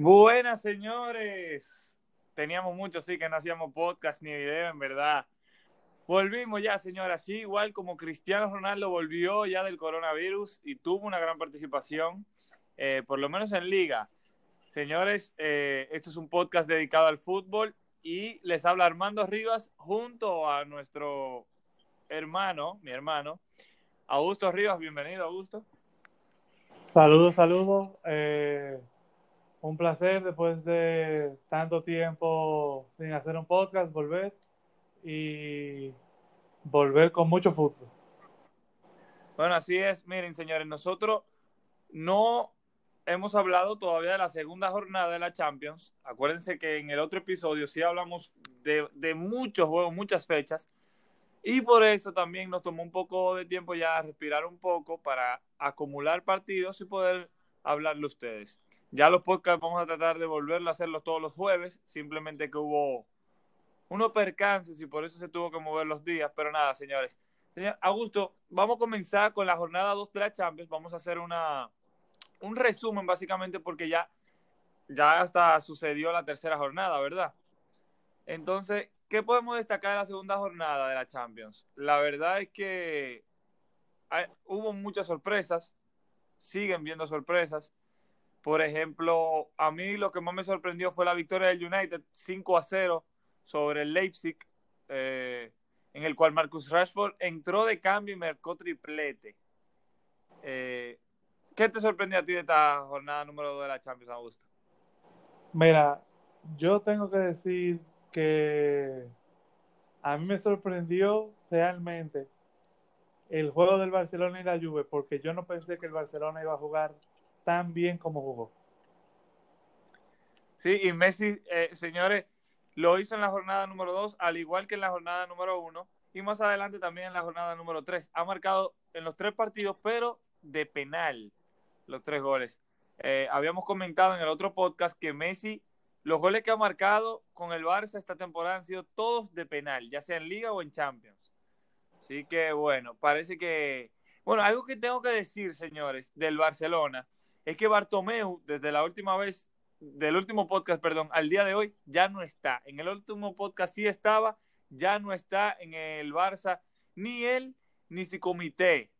Buenas, señores. Teníamos mucho, sí, que no hacíamos podcast ni video, en verdad. Volvimos ya, señora. Sí, igual como Cristiano Ronaldo volvió ya del coronavirus y tuvo una gran participación, eh, por lo menos en liga. Señores, eh, esto es un podcast dedicado al fútbol y les habla Armando Rivas junto a nuestro hermano, mi hermano, Augusto Rivas. Bienvenido, Augusto. Saludos, saludos. Eh, un placer después de tanto tiempo sin hacer un podcast, volver y volver con mucho fútbol. Bueno, así es. Miren, señores, nosotros no hemos hablado todavía de la segunda jornada de la Champions. Acuérdense que en el otro episodio sí hablamos de, muchos juegos, muchas fechas. Y por eso también nos tomó un poco de tiempo ya respirar un poco para acumular partidos y poder hablarle a ustedes. Ya los podcasts vamos a tratar de volverlo a hacerlos todos los jueves, simplemente que hubo unos percances y por eso se tuvo que mover los días, pero nada, señores. Señor Augusto, vamos a comenzar con la jornada 2 de la Champions, vamos a hacer una, un resumen básicamente porque ya, ya hasta sucedió la tercera jornada, ¿verdad? Entonces, ¿qué podemos destacar de la segunda jornada de la Champions? La verdad es que hubo muchas sorpresas, siguen viendo sorpresas. Por ejemplo, a mí lo que más me sorprendió fue la victoria del United 5 a 0 sobre el Leipzig, eh, en el cual Marcus Rashford entró de cambio y marcó triplete. Eh, ¿Qué te sorprendió a ti de esta jornada número 2 de la Champions, Augusto? Mira, yo tengo que decir que a mí me sorprendió realmente el juego del Barcelona y la Juve, porque yo no pensé que el Barcelona iba a jugar tan bien como jugó. Sí, y Messi, eh, señores, lo hizo en la jornada número 2, al igual que en la jornada número 1, y más adelante también en la jornada número 3. Ha marcado en los tres partidos, pero de penal, los tres goles. Eh, habíamos comentado en el otro podcast que Messi, los goles que ha marcado con el Barça esta temporada han sido todos de penal, ya sea en Liga o en Champions. Así que bueno, parece que... Bueno, algo que tengo que decir, señores, del Barcelona es que Bartomeu, desde la última vez, del último podcast, perdón, al día de hoy, ya no está. En el último podcast sí estaba, ya no está en el Barça, ni él, ni su comité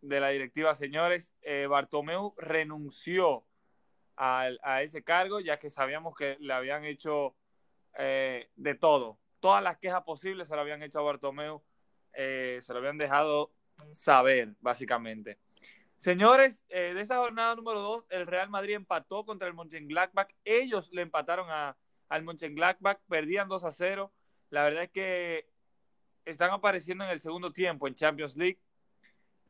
de la directiva, señores. Eh, Bartomeu renunció a, ese cargo, ya que sabíamos que le habían hecho eh, de todo. Todas las quejas posibles se lo habían hecho a Bartomeu, eh, se lo habían dejado saber, básicamente. Señores, de esa jornada número 2, el Real Madrid empató contra el Mönchengladbach. Ellos le empataron a, al Mönchengladbach, perdían 2 a 0. La verdad es que están apareciendo en el segundo tiempo en Champions League.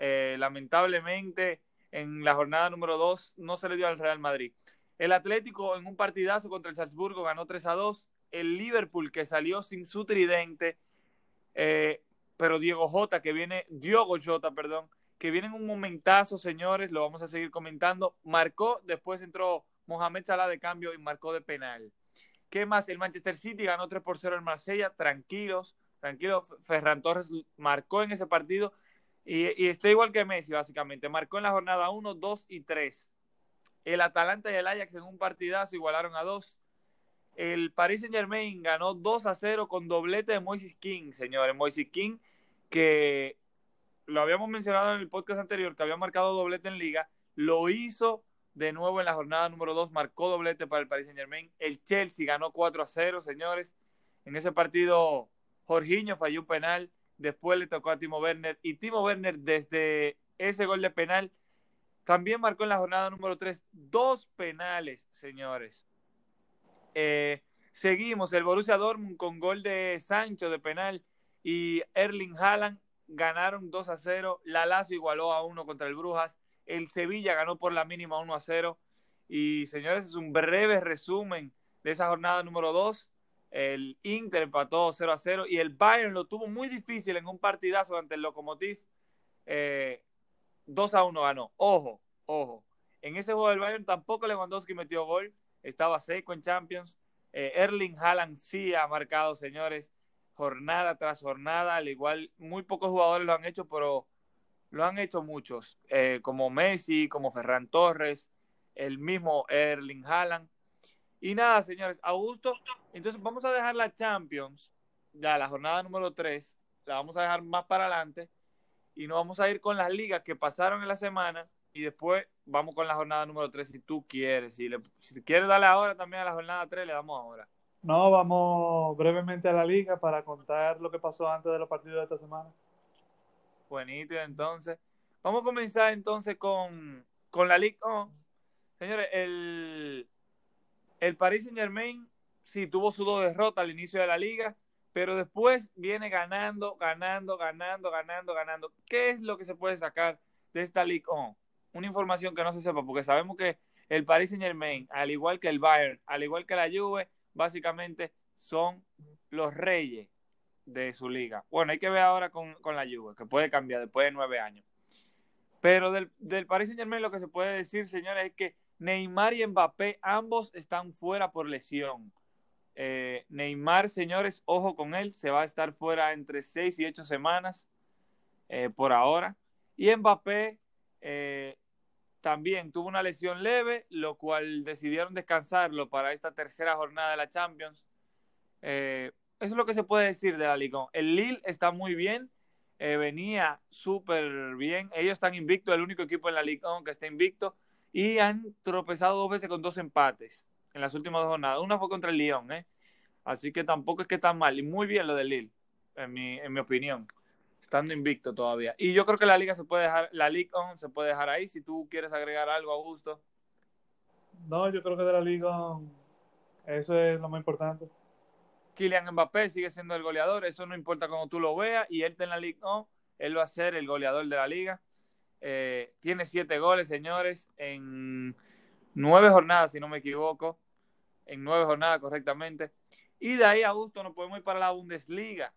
Eh, lamentablemente, en la jornada número 2 no se le dio al Real Madrid. El Atlético en un partidazo contra el Salzburgo ganó 3 a 2. El Liverpool que salió sin su tridente, eh, pero Diego Jota, que viene, Diogo Jota, perdón, que viene en un momentazo, señores, lo vamos a seguir comentando. Marcó, después entró Mohamed Salah de cambio y marcó de penal. ¿Qué más? El Manchester City ganó 3 por 0 en Marsella, tranquilos, tranquilos. Ferran Torres marcó en ese partido y, está igual que Messi, básicamente. Marcó en la jornada 1, 2 y 3. El Atalanta y el Ajax en un partidazo igualaron a 2. El Paris Saint Germain ganó 2 a 0 con doblete de Moises King, señores. Moises King que lo habíamos mencionado en el podcast anterior, que había marcado doblete en liga, lo hizo de nuevo en la jornada número 2, marcó doblete para el Paris Saint Germain. El Chelsea ganó 4 a 0, señores. En ese partido, Jorginho falló un penal, después le tocó a Timo Werner, y Timo Werner desde ese gol de penal también marcó en la jornada número 3 dos penales, señores. Eh, seguimos, el Borussia Dortmund con gol de Sancho de penal y Erling Haaland ganaron 2 a 0. La Lazio igualó a 1 contra el Brujas. El Sevilla ganó por la mínima 1 a 0. Y señores, es un breve resumen de esa jornada número 2. El Inter empató 0 a 0 y el Bayern lo tuvo muy difícil en un partidazo ante el Lokomotiv. Eh, 2 a 1 ganó. Ojo, ojo. En ese juego del Bayern tampoco Lewandowski metió gol, estaba seco en Champions. Eh, Erling Haaland sí ha marcado, señores, jornada tras jornada, al igual muy pocos jugadores lo han hecho, pero lo han hecho muchos, eh, como Messi, como Ferran Torres, el mismo Erling Haaland. Y nada, señores, Augusto, entonces vamos a dejar la Champions, ya la jornada número 3, la vamos a dejar más para adelante y nos vamos a ir con las ligas que pasaron en la semana y después vamos con la jornada número 3 si tú quieres. Si, le, si quieres darle ahora también a la jornada 3, le damos ahora. No, vamos brevemente a la liga para contar lo que pasó antes de los partidos de esta semana. Buenito, entonces. Vamos a comenzar entonces con, con la Liga Señores, el, el Paris Saint Germain sí tuvo su dos derrotas al inicio de la liga, pero después viene ganando, ganando, ganando, ganando, ganando. ¿Qué es lo que se puede sacar de esta Ligue 1? Una información que no se sepa, porque sabemos que el Paris Saint Germain, al igual que el Bayern, al igual que la Juve, básicamente son los reyes de su liga. Bueno, hay que ver ahora con, la Juve, que puede cambiar después de nueve años. Pero del, del Paris Saint Germain lo que se puede decir, señores, es que Neymar y Mbappé ambos están fuera por lesión. Eh, Neymar, señores, ojo con él, se va a estar fuera entre seis y ocho semanas eh, por ahora. Y Mbappé eh, también tuvo una lesión leve, lo cual decidieron descansarlo para esta tercera jornada de la Champions. eso es lo que se puede decir de la Liga. El Lille está muy bien, venía súper bien. Ellos están invictos, el único equipo en la Liga que está invicto. Y han tropezado dos veces con dos empates en las últimas dos jornadas. Una fue contra el Lyon, ¿eh? Así que tampoco es que tan mal. Y muy bien lo del Lille, en mi, en mi opinión. Estando invicto todavía. Y yo creo que la liga se puede dejar, la Liga On se puede dejar ahí. Si tú quieres agregar algo, Augusto. No, yo creo que de la Liga eso es lo más importante. Kylian Mbappé sigue siendo el goleador, eso no importa cómo tú lo veas, y él está en la Liga On, él va a ser el goleador de la liga. Eh, tiene siete goles, señores, en nueve jornadas, si no me equivoco, en nueve jornadas correctamente. Y de ahí, a gusto, nos podemos ir para la Bundesliga.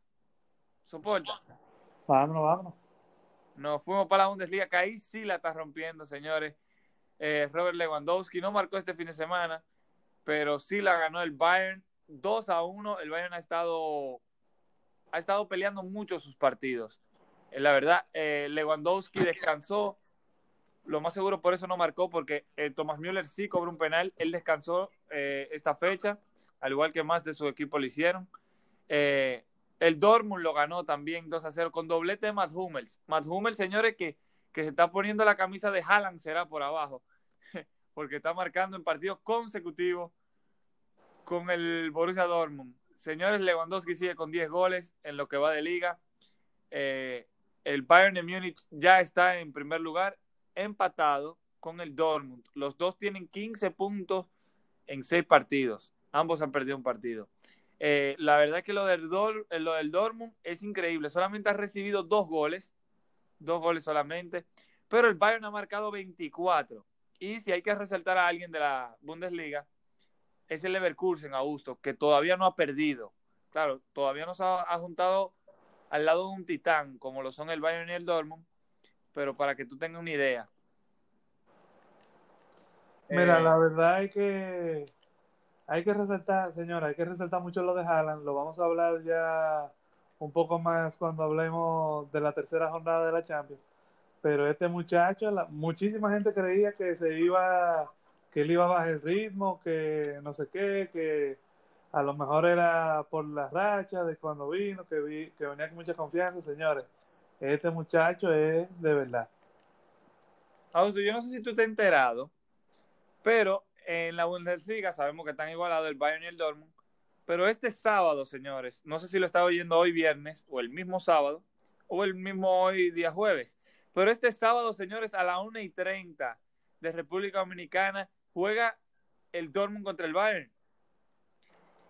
¿Soporta? Vámonos, vámonos. Nos fuimos para la Bundesliga, que ahí sí la está rompiendo, señores. Eh, Robert Lewandowski no marcó este fin de semana, pero sí la ganó el Bayern 2 a 1. El Bayern ha estado, ha estado peleando mucho sus partidos. Eh, la verdad, eh, Lewandowski descansó. Lo más seguro por eso no marcó, porque eh, Thomas Müller sí cobró un penal. Él descansó esta fecha, al igual que más de su equipo lo hicieron. el Dortmund lo ganó también 2 a 0 con doblete de Matt Hummels. Matt Hummels, señores, que, que se está poniendo la camisa de Haaland, será por abajo, porque está marcando en partidos consecutivos con el Borussia Dortmund. Señores, Lewandowski sigue con 10 goles en lo que va de liga. Eh, el Bayern de Múnich ya está en primer lugar, empatado con el Dortmund. Los dos tienen 15 puntos en 6 partidos. Ambos han perdido un partido. Eh, la verdad es que lo del, eh, lo del Dortmund es increíble. Solamente ha recibido dos goles. Dos goles solamente. Pero el Bayern ha marcado 24. Y si hay que resaltar a alguien de la Bundesliga, es el Leverkusen, Augusto, que todavía no ha perdido. Claro, todavía no se ha juntado al lado de un titán, como lo son el Bayern y el Dortmund, pero para que tú tengas una idea. Mira, eh, la verdad es que hay que resaltar, señora, hay que resaltar mucho lo de Haaland, lo vamos a hablar ya un poco más cuando hablemos de la tercera jornada de la Champions. Pero este muchacho, muchísima gente creía que se iba, que él iba a bajar el ritmo, que no sé qué, que a lo mejor era por la racha de cuando vino, que, vi, que venía con mucha confianza, señores. Este muchacho es de verdad. Augusto, yo no sé si tú te has enterado, pero en la Bundesliga sabemos que están igualados el Bayern y el Dortmund. Pero este sábado, señores, no sé si lo estaba oyendo hoy viernes o el mismo sábado o el mismo hoy día jueves. Pero este sábado, señores, a la 1 y 30 de República Dominicana juega el Dortmund contra el Bayern.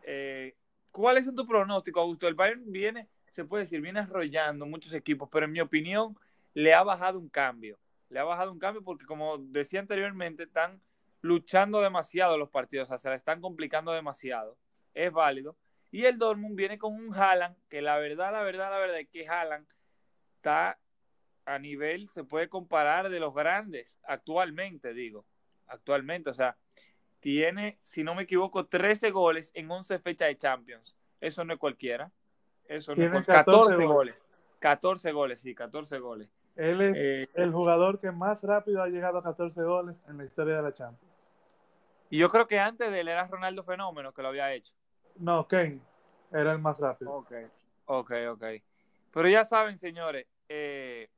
Eh, ¿Cuál es tu pronóstico, Augusto? El Bayern viene, se puede decir, viene arrollando muchos equipos, pero en mi opinión le ha bajado un cambio. Le ha bajado un cambio porque, como decía anteriormente, están luchando demasiado los partidos, o sea, se la están complicando demasiado. Es válido. Y el Dortmund viene con un Haaland, que la verdad, la verdad, la verdad es que Haaland está a nivel, se puede comparar de los grandes actualmente, digo. actualmente. O sea, tiene, si no me equivoco, 13 goles en 11 fechas de Champions. Eso no es cualquiera. Eso no es cualquiera. 14, 14 goles. 14 goles, sí, 14 goles. Él es eh, el jugador que más rápido ha llegado a 14 goles en la historia de la Champions. Y yo creo que antes de él era Ronaldo Fenómeno que lo había hecho. No, Kane era el más rápido. Ok, ok, ok. Pero ya saben, señores, eh,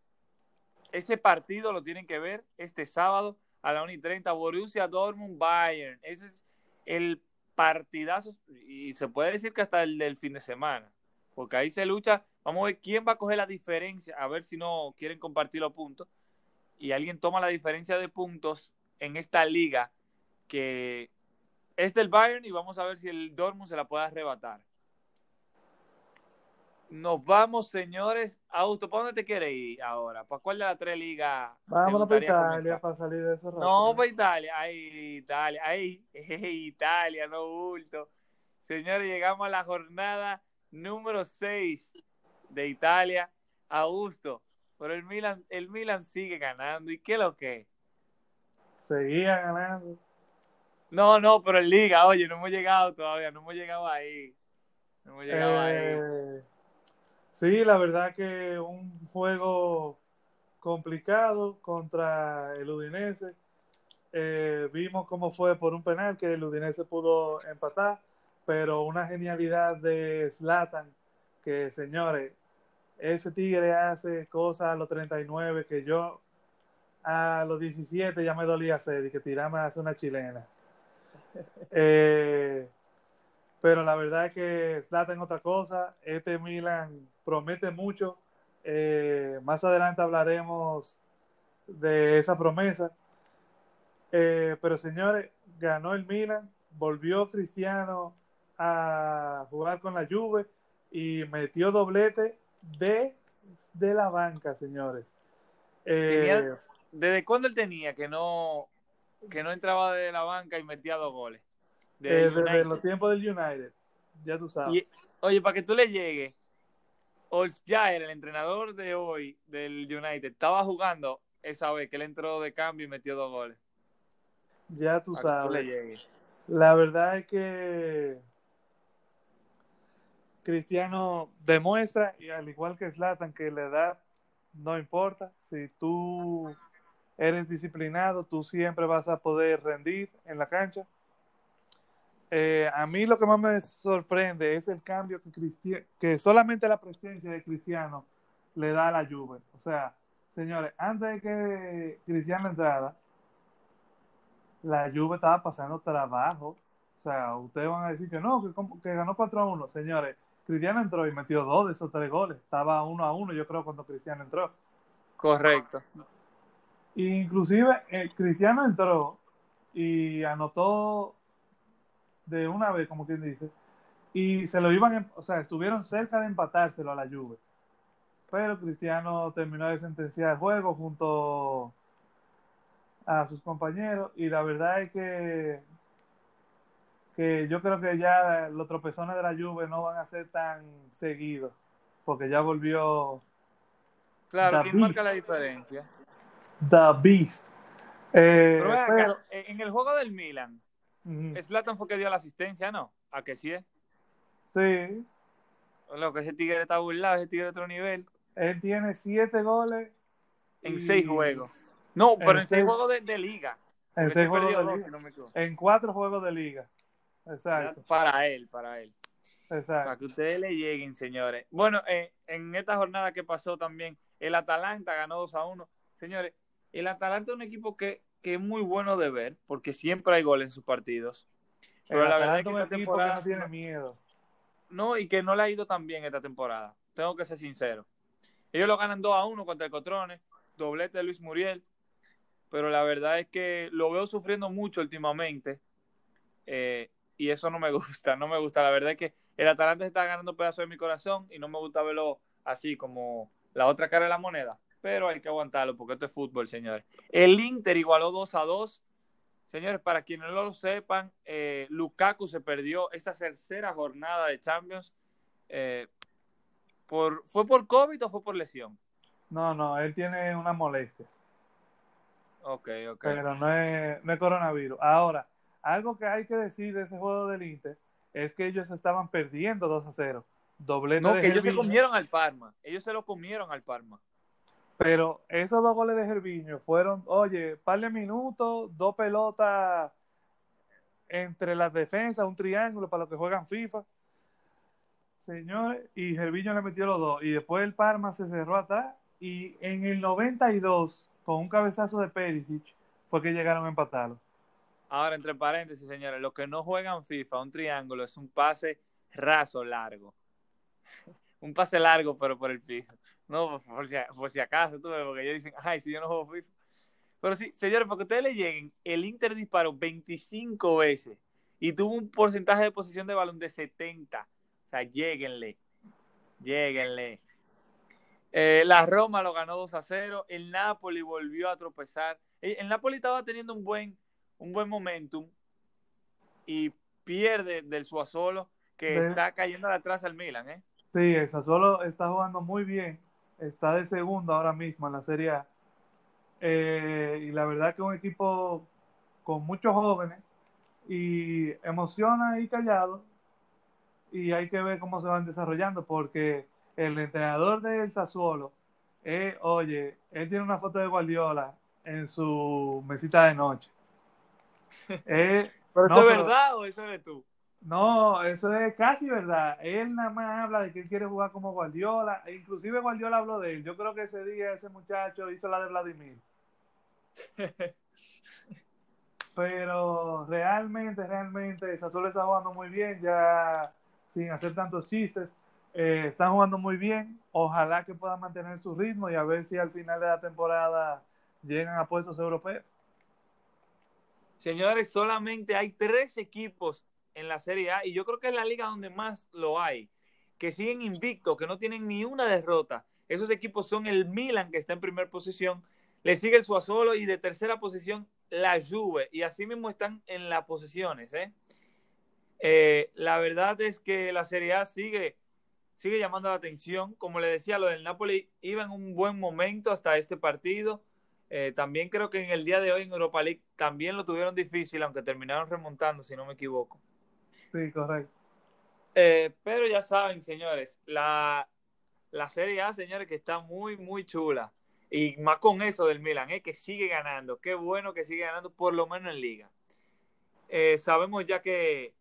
ese partido lo tienen que ver este sábado a la 1 y 30, Borussia Dortmund Bayern. Ese es el partidazo y se puede decir que hasta el del fin de semana, porque ahí se lucha. Vamos a ver quién va a coger la diferencia, a ver si no quieren compartir los puntos. Y alguien toma la diferencia de puntos en esta liga que es del Bayern y vamos a ver si el Dortmund se la puede arrebatar. Nos vamos, señores. Auto, ¿para dónde te quieres ir ahora? ¿Para cuál de las tres ligas? Vámonos para Italia para salir de eso. No, para Italia. Ay, Italia. Ay, Italia, no bulto. Señores, llegamos a la jornada número 6 de Italia. Augusto, pero el Milan, el Milan sigue ganando. ¿Y qué es lo que? Seguía ganando. No, no, pero en Liga, oye, no hemos llegado todavía, no hemos llegado ahí. No hemos llegado ahí. Sí, la verdad que un juego complicado contra el Udinese. Eh, vimos cómo fue por un penal que el Udinese pudo empatar, pero una genialidad de Zlatan, que señores, ese tigre hace cosas a los 39 que yo a los 17 ya me dolía hacer y que tirame hace una chilena. Eh, pero la verdad es que Zlatan otra cosa. Este Milan promete mucho. Eh, más adelante hablaremos de esa promesa. Eh, pero señores, ganó el Milan, volvió Cristiano a jugar con la Juve y metió doblete de, de la banca, señores. Eh, ¿Desde cuándo él tenía que no, que no entraba de la banca y metía dos goles? Desde los tiempos del United, ya tú sabes. oye, para que tú le llegues, Solskjaer, el entrenador de hoy del United, estaba jugando esa vez que él entró de cambio y metió dos goles. Ya tú sabes. La verdad es que Cristiano demuestra, y al igual que Slatan, que la edad no importa. Si tú eres disciplinado, tú siempre vas a poder rendir en la cancha. Eh, a mí lo que más me sorprende es el cambio que, que solamente la presencia de Cristiano le da a la Juve. O sea, señores, antes de que Cristiano entrara, la Juve estaba pasando trabajo. O sea, ustedes van a decir que no, que, ganó 4 a 1. Señores, Cristiano entró y metió dos de esos tres goles. Estaba 1 a 1, yo creo, cuando Cristiano entró. Correcto. Inclusive, eh, Cristiano entró y anotó de una vez, como quien dice, y se lo iban, o sea, estuvieron cerca de empatárselo a la Juve. Pero Cristiano terminó de sentenciar el juego junto a sus compañeros y la verdad es que que yo creo que ya los tropezones de la Juve no van a ser tan seguidos porque ya volvió Claro, ¿quién marca la diferencia? The Beast. Eh, pero, en el juego del Milan, Slatan fue que dio la asistencia, ¿no? ¿A que sí es? Sí. Lo que ese tigre está burlado, ese tigre de otro nivel. Él tiene siete goles. En seis juegos. No, pero en, seis, juegos de, liga. En seis juegos de liga. en cuatro juegos de liga. Exacto. Para él, para él. Exacto. Para que ustedes le lleguen, señores. Bueno, eh, en esta jornada que pasó también, el Atalanta ganó 2 a 1. Señores, el Atalanta es un equipo que que es muy bueno de ver, porque siempre hay goles en sus partidos. Pero la verdad es que esta temporada no tiene miedo. No, y que no le ha ido tan bien esta temporada. Tengo que ser sincero. Ellos lo ganan 2 a 1 contra el Cotrones, doblete de Luis Muriel, pero la verdad es que lo veo sufriendo mucho últimamente. Eh, y eso no me gusta, no me gusta. La verdad es que el Atalanta está ganando pedazos de mi corazón y no me gusta verlo así como la otra cara de la moneda pero hay que aguantarlo porque esto es fútbol, señores. El Inter igualó 2 a 2. Señores, para quienes no lo sepan, eh, Lukaku se perdió esta tercera jornada de Champions. Eh, por, ¿Fue por COVID o fue por lesión? No, no, él tiene una molestia. Ok, ok. Pero no es, no es coronavirus. Ahora, algo que hay que decir de ese juego del Inter es que ellos estaban perdiendo 2 a 0. Doblete No, de que ellos se comieron al Parma. Ellos se lo comieron al Parma. Pero esos dos goles de Gerviño fueron, oye, par de minutos, dos pelotas entre las defensas, un triángulo para los que juegan FIFA. Señores, y Gerviño le metió los dos. Y después el Parma se cerró atrás. Y en el 92, con un cabezazo de Perisic, fue que llegaron a empatarlo. Ahora, entre paréntesis, señores, los que no juegan FIFA, un triángulo es un pase raso largo. un pase largo, pero por el piso. No, por si, por si acaso, tú ves, porque ellos dicen, ay, si yo no juego FIFA. Pero sí, señores, para que ustedes le lleguen, el Inter disparó 25 veces y tuvo un porcentaje de posición de balón de 70. O sea, lléguenle. Lléguenle. Eh, la Roma lo ganó 2 a 0. El Napoli volvió a tropezar. El, el Napoli estaba teniendo un buen, un buen momentum y pierde del Suazolo que De- está cayendo atrás al Milan, ¿eh? Sí, el Sassuolo está jugando muy bien. Está de segundo ahora mismo en la Serie A. Eh, y la verdad que es un equipo con muchos jóvenes y emociona y callado. Y hay que ver cómo se van desarrollando porque el entrenador del Sassuolo, eh, oye, él tiene una foto de Guardiola en su mesita de noche. Eh, ¿Pero no, eso es pero- verdad o eso eres tú? No, eso es casi verdad. Él nada más habla de que él quiere jugar como Guardiola. E inclusive Guardiola habló de él. Yo creo que ese día ese muchacho hizo la de Vladimir. Pero realmente, realmente, Sassuolo está jugando muy bien, ya sin hacer tantos chistes. Eh, están jugando muy bien. Ojalá que puedan mantener su ritmo y a ver si al final de la temporada llegan a puestos europeos. Señores, solamente hay tres equipos en la Serie A y yo creo que es la liga donde más lo hay, que siguen invictos, que no tienen ni una derrota. Esos equipos son el Milan, que está en primera posición, le sigue el Suazolo y de tercera posición la Juve. Y así mismo están en las posiciones. ¿eh? Eh, la verdad es que la Serie A sigue, sigue llamando la atención. Como le decía, lo del Napoli iba en un buen momento hasta este partido. Eh, también creo que en el día de hoy en Europa League también lo tuvieron difícil, aunque terminaron remontando, si no me equivoco. Sí, correcto. Eh, pero ya saben, señores, la, la Serie A, señores, que está muy, muy chula. Y más con eso del Milan, eh, que sigue ganando. Qué bueno que sigue ganando, por lo menos en Liga. Eh, sabemos ya que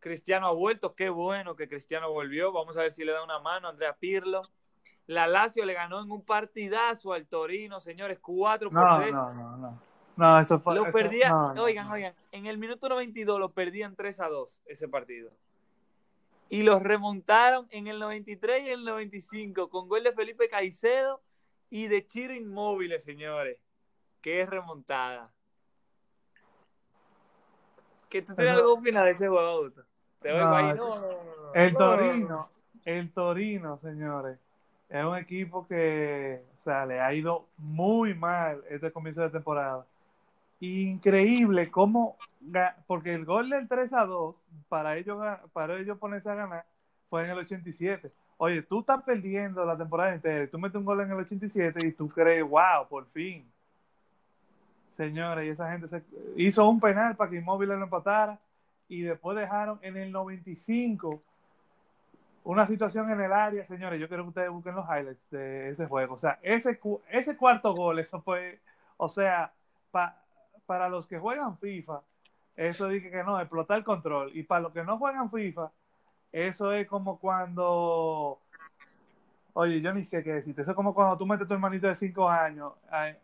Cristiano ha vuelto. Qué bueno que Cristiano volvió. Vamos a ver si le da una mano a Andrea Pirlo. La Lazio le ganó en un partidazo al Torino, señores, 4 por No, 3. no, no, no. No, eso fue. Lo eso- perdía, no, no, oigan, oigan, en el minuto 92 lo perdían 3 a 2 ese partido. Y los remontaron en el 93 y el 95 con gol de Felipe Caicedo y de Chiro Inmóviles, señores. Que es remontada. ¿Qué tú tienes algo que de ese juego? Te oigo No, no. El No, Torino, el Torino, señores, es un equipo que, o sea, le ha ido muy mal este comienzo de temporada. Increíble cómo, porque el gol del 3 a 2, para ellos, para ellos ponerse a ganar, fue en el 87. Oye, tú estás perdiendo la temporada entera, tú metes un gol en el 87 y tú crees, wow, por fin. Señores, y esa gente se hizo un penal para que Inmóvil lo empatara y después dejaron en el 95 una situación en el área, señores, yo quiero que ustedes busquen los highlights de ese juego. O sea, ese, ese cuarto gol, eso fue, o sea, pa- para los que juegan FIFA, eso dije que no, explotar el control. Y para los que no juegan FIFA, eso es como cuando, oye, yo ni sé qué decirte, eso es como cuando tú metes a tu hermanito de 5 años,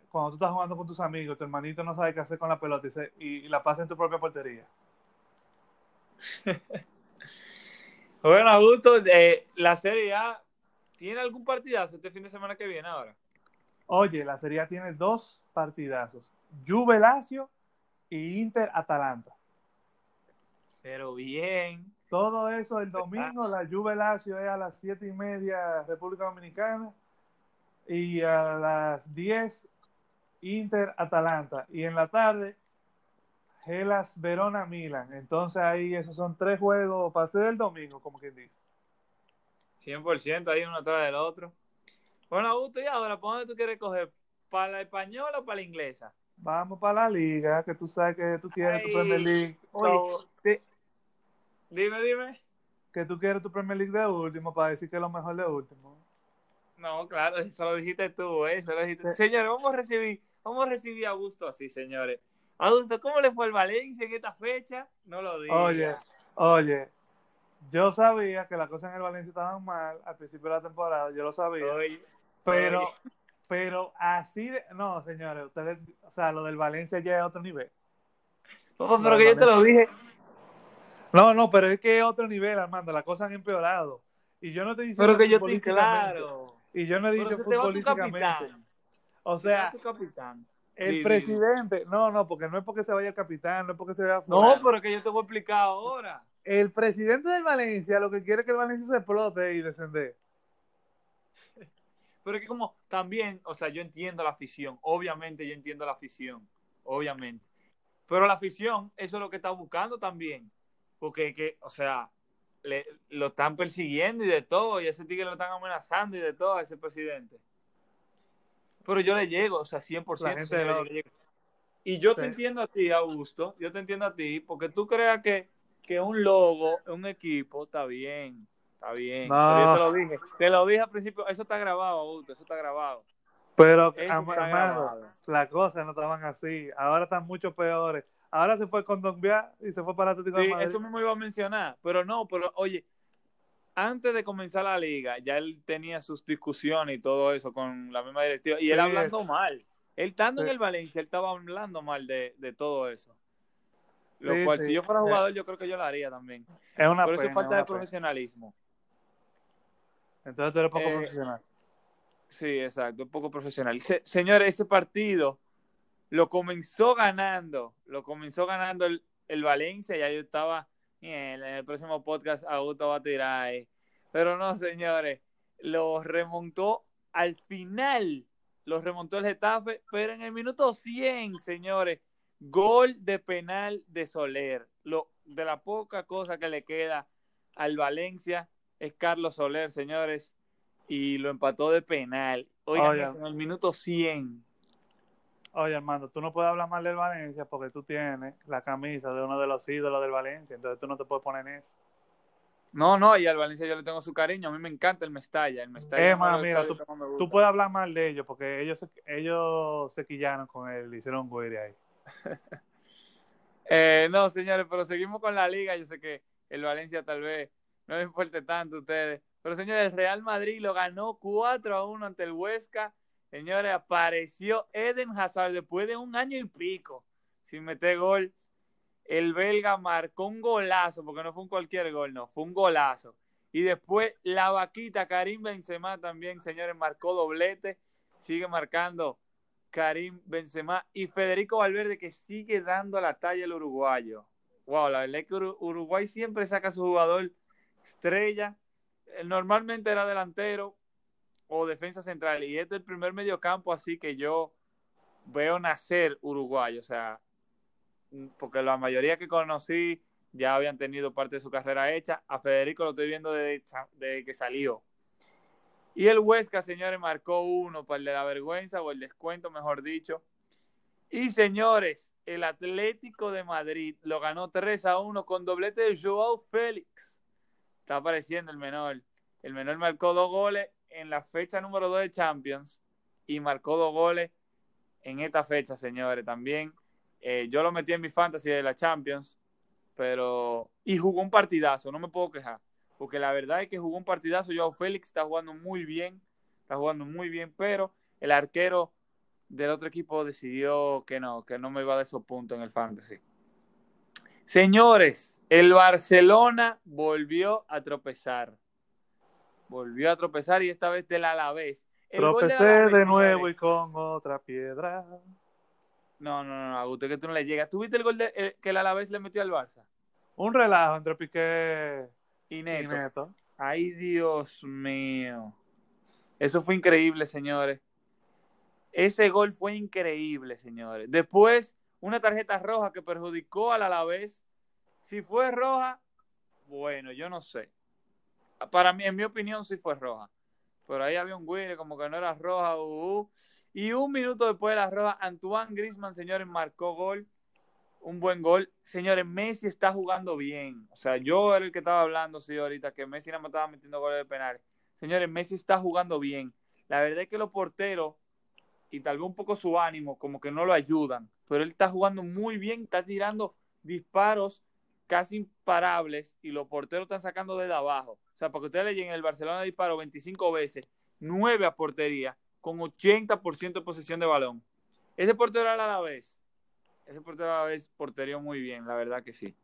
cuando tú estás jugando con tus amigos, tu hermanito no sabe qué hacer con la pelota y, se- y- y la pasa en tu propia portería. Bueno, Augusto, eh, la Serie A tiene algún partidazo este fin de semana que viene ahora. Oye, la Serie A tiene dos partidazos. Juve Lazio y Inter Atalanta. Pero bien. Todo eso el domingo, la Juve Lazio es a las siete y media República Dominicana y a las 10 Inter Atalanta. Y en la tarde, Gelas Verona Milan. Entonces ahí esos son tres juegos para ser el domingo, como quien dice. 100% ahí uno atrás del otro. Bueno, Augusto, y ahora, ¿para dónde tú quieres coger? ¿Para la española o para la inglesa? Vamos para la liga, que tú sabes que tú quieres tu Ay, Premier League. Oye, So, te- dime, dime. que tú quieres tu Premier League de último para decir que es lo mejor de último. No, claro, eso lo dijiste tú, ¿eh? Eso lo dijiste. Sí. Señores, vamos a recibir, vamos a recibir a Augusto así, señores. Augusto, ¿cómo le fue al Valencia en esta fecha? No lo digas. Oye, oye, yo sabía que las cosas en el Valencia estaban mal al principio de la temporada, yo lo sabía, Oye, pero, oye. Pero así de, no, señores, ustedes, o sea, lo del Valencia ya es otro nivel. Papá, pero No, que yo te lo dije. No, no, pero es que es otro nivel, Armando, las cosas han empeorado. Y yo no te diciendo Pero que yo estoy claro. Y yo no he dicho futbolísticamente. capitán. O sea, tu capitán. el presidente, no, no, porque no es porque se vaya el capitán, no es porque se vaya No, pero que yo te voy a explicar ahora. El presidente del Valencia lo que quiere es que el Valencia se explote y descender. Pero es que como también, o sea, yo entiendo la afición. Obviamente yo entiendo la afición. Obviamente. Pero la afición, eso es lo que está buscando también. Porque, que, o sea, le- lo están persiguiendo y de todo. Y ese tigre lo están amenazando y de todo a ese presidente. Pero yo le llego, o sea, 100%. La gente señores, lo- le. Y yo te entiendo a ti, Augusto. Yo te entiendo a ti. Porque tú creas que, que un logo, un equipo, está bien. Está bien. No. Yo te lo dije. Te lo dije al principio. Eso está grabado, Augusto. Eso está grabado. Pero, Armando, grabado. las cosas no estaban así. Ahora están mucho peores. Ahora se fue con Don Bia y se fue para Atlético de Sí, Madrid. eso mismo iba a mencionar. Pero no, pero oye, antes de comenzar la liga, ya él tenía sus discusiones y todo eso con la misma directiva. Y él Sí. hablando mal. Él estando en el Valencia, él estaba hablando mal de, de todo eso. Lo cual, si yo fuera jugador, yo creo que yo lo haría también. Es una Pero eso es falta de pena. profesionalismo. Entonces tú eres poco Eh, profesional. Sí, exacto, un poco profesional. Se- señores, ese partido lo comenzó ganando, lo comenzó ganando el, el Valencia, ya yo estaba, "Mierda, en el próximo podcast Augusto va a tirar, eh". pero no, señores, lo remontó al final, lo remontó el Getafe, pero en el minuto 100, señores, gol de penal de Soler, lo, de la poca cosa que le queda al Valencia es Carlos Soler, señores, y lo empató de penal. Oigan, en el minuto 100. Oye, Armando, tú no puedes hablar mal del Valencia porque tú tienes la camisa de uno de los ídolos del Valencia. Entonces tú no te puedes poner en eso. No, no, y al Valencia yo le tengo su cariño. A mí me encanta el Mestalla. El Mestalla Es de más, mira. Tú puedes hablar mal de ellos porque ellos se, ellos se quillaron con él, hicieron güey ahí. Eh, no, señores, pero seguimos con la liga. Yo sé que el Valencia tal vez no le importe tanto ustedes. Pero, señores, el Real Madrid lo ganó 4 a 1 ante el Huesca. Señores, apareció Eden Hazard después de un año y pico sin meter gol. El belga marcó un golazo, porque no fue un cualquier gol, no, fue un golazo. Y después la vaquita Karim Benzema también, señores, marcó doblete. Sigue marcando Karim Benzema y Federico Valverde que sigue dando la talla al uruguayo. Wow, la verdad es que Uru- Uruguay siempre saca a su jugador estrella. Él normalmente era delantero o defensa central y este es el primer mediocampo así que yo veo nacer Uruguay, o sea, porque la mayoría que conocí ya habían tenido parte de su carrera hecha. A Federico lo estoy viendo desde, desde que salió. Y el Huesca, señores, marcó uno para el de la vergüenza o el descuento, mejor dicho. Y señores, el Atlético de Madrid lo ganó 3 a 1 con doblete de Joao Félix. Está apareciendo el menor. El menor marcó dos goles en la fecha número 2 de Champions y marcó dos goles en esta fecha, señores. También eh, yo lo metí en mi fantasy de la Champions, pero. Y jugó un partidazo, no me puedo quejar. Porque la verdad es que jugó un partidazo. Joao Félix está jugando muy bien. Está jugando muy bien, pero el arquero del otro equipo decidió que no, que no me iba a dar esos puntos en el fantasy. Señores, el Barcelona volvió a tropezar. Volvió a tropezar y esta vez del Alavés. El Tropecé Alavés, de nuevo y con otra piedra. No, no, no, Augusto, que tú no le llegas. ¿Tú viste el gol de- que el Alavés le metió al Barça? Un relajo entre Piqué Y y. Neto. Ay, Dios mío. Eso fue increíble, señores. Ese gol fue increíble, señores. Después, una tarjeta roja que perjudicó al Alavés. Si fue roja, bueno, yo no sé. Para mí, en mi opinión, sí fue roja. Pero ahí había un güey como que no era roja. uh, uh. Y un minuto después de la rueda, Antoine Grisman, señores, marcó gol. Un buen gol. Señores, Messi está jugando bien. O sea, yo era el que estaba hablando, sí, ahorita, que Messi no me estaba metiendo goles de penales. Señores, Messi está jugando bien. La verdad es que los porteros y tal vez un poco su ánimo, como que no lo ayudan. Pero él está jugando muy bien, está tirando disparos casi imparables y los porteros están sacando desde abajo. O sea, para que ustedes leyen, el Barcelona disparó 25 veces, 9 a portería, con 80% de posesión de balón. Ese portero a la vez, ese portero a la vez porterió muy bien, la verdad que sí.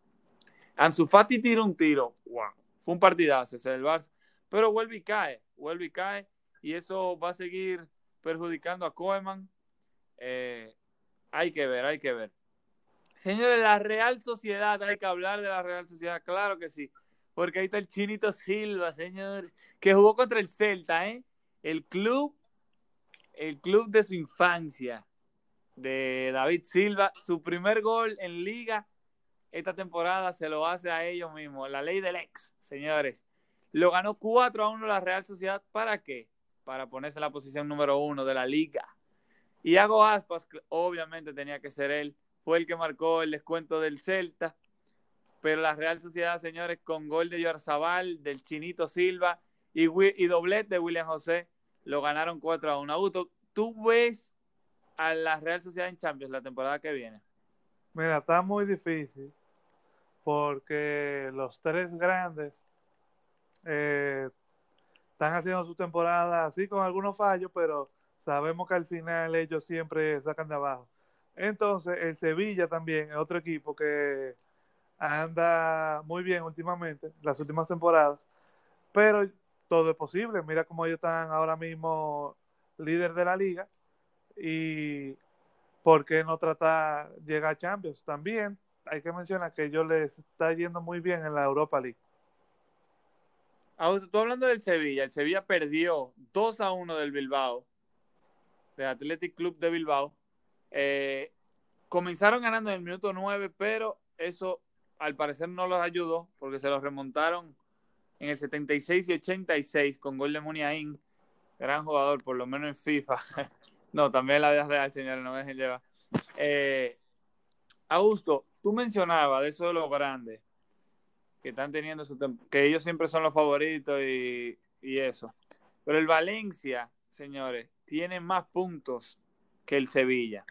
Ansu Fati tira un tiro, wow, fue un partidazo ese del Barça, pero vuelve y cae, vuelve y cae, y eso va a seguir perjudicando a Koeman. Eh, hay que ver, hay que ver. Señores, la Real Sociedad, hay que hablar de la Real Sociedad, claro que sí, porque ahí está el Chinito Silva, señor, que jugó contra el Celta, ¿eh? El club, el club de su infancia, de David Silva, su primer gol en liga esta temporada se lo hace a ellos mismos, la ley del ex, señores. Lo ganó 4 a 1 la Real Sociedad, ¿para qué? Para ponerse en la posición número uno de la liga. Y Hago Aspas, obviamente tenía que ser él, fue el que marcó el descuento del Celta. Pero la Real Sociedad, señores, con gol de Yorzabal, del Chinito Silva y, y doblete de William José, lo ganaron 4 a 1. Auto, ¿tú ves a la Real Sociedad en Champions la temporada que viene? Mira, está muy difícil porque los tres grandes eh, están haciendo su temporada así con algunos fallos, pero sabemos que al final ellos siempre sacan de abajo. Entonces, el Sevilla también es otro equipo que anda muy bien últimamente, las últimas temporadas, pero todo es posible. Mira cómo ellos están ahora mismo líder de la liga y por qué no tratar llegar a Champions. También hay que mencionar que ellos les está yendo muy bien en la Europa League. Ahora, tú hablando del Sevilla, el Sevilla perdió 2 a 1 del Bilbao, del Athletic Club de Bilbao, eh, comenzaron ganando en el minuto 9, pero eso al parecer no los ayudó porque se los remontaron en el 76 y 86 con gol de Muniain, gran jugador, por lo menos en FIFA. no, también la vida real, señores, no me dejen llevar. Eh, Augusto, tú mencionabas de eso de los grandes que están teniendo su que ellos siempre son los favoritos y, y eso. Pero el Valencia, señores, tiene más puntos que el Sevilla.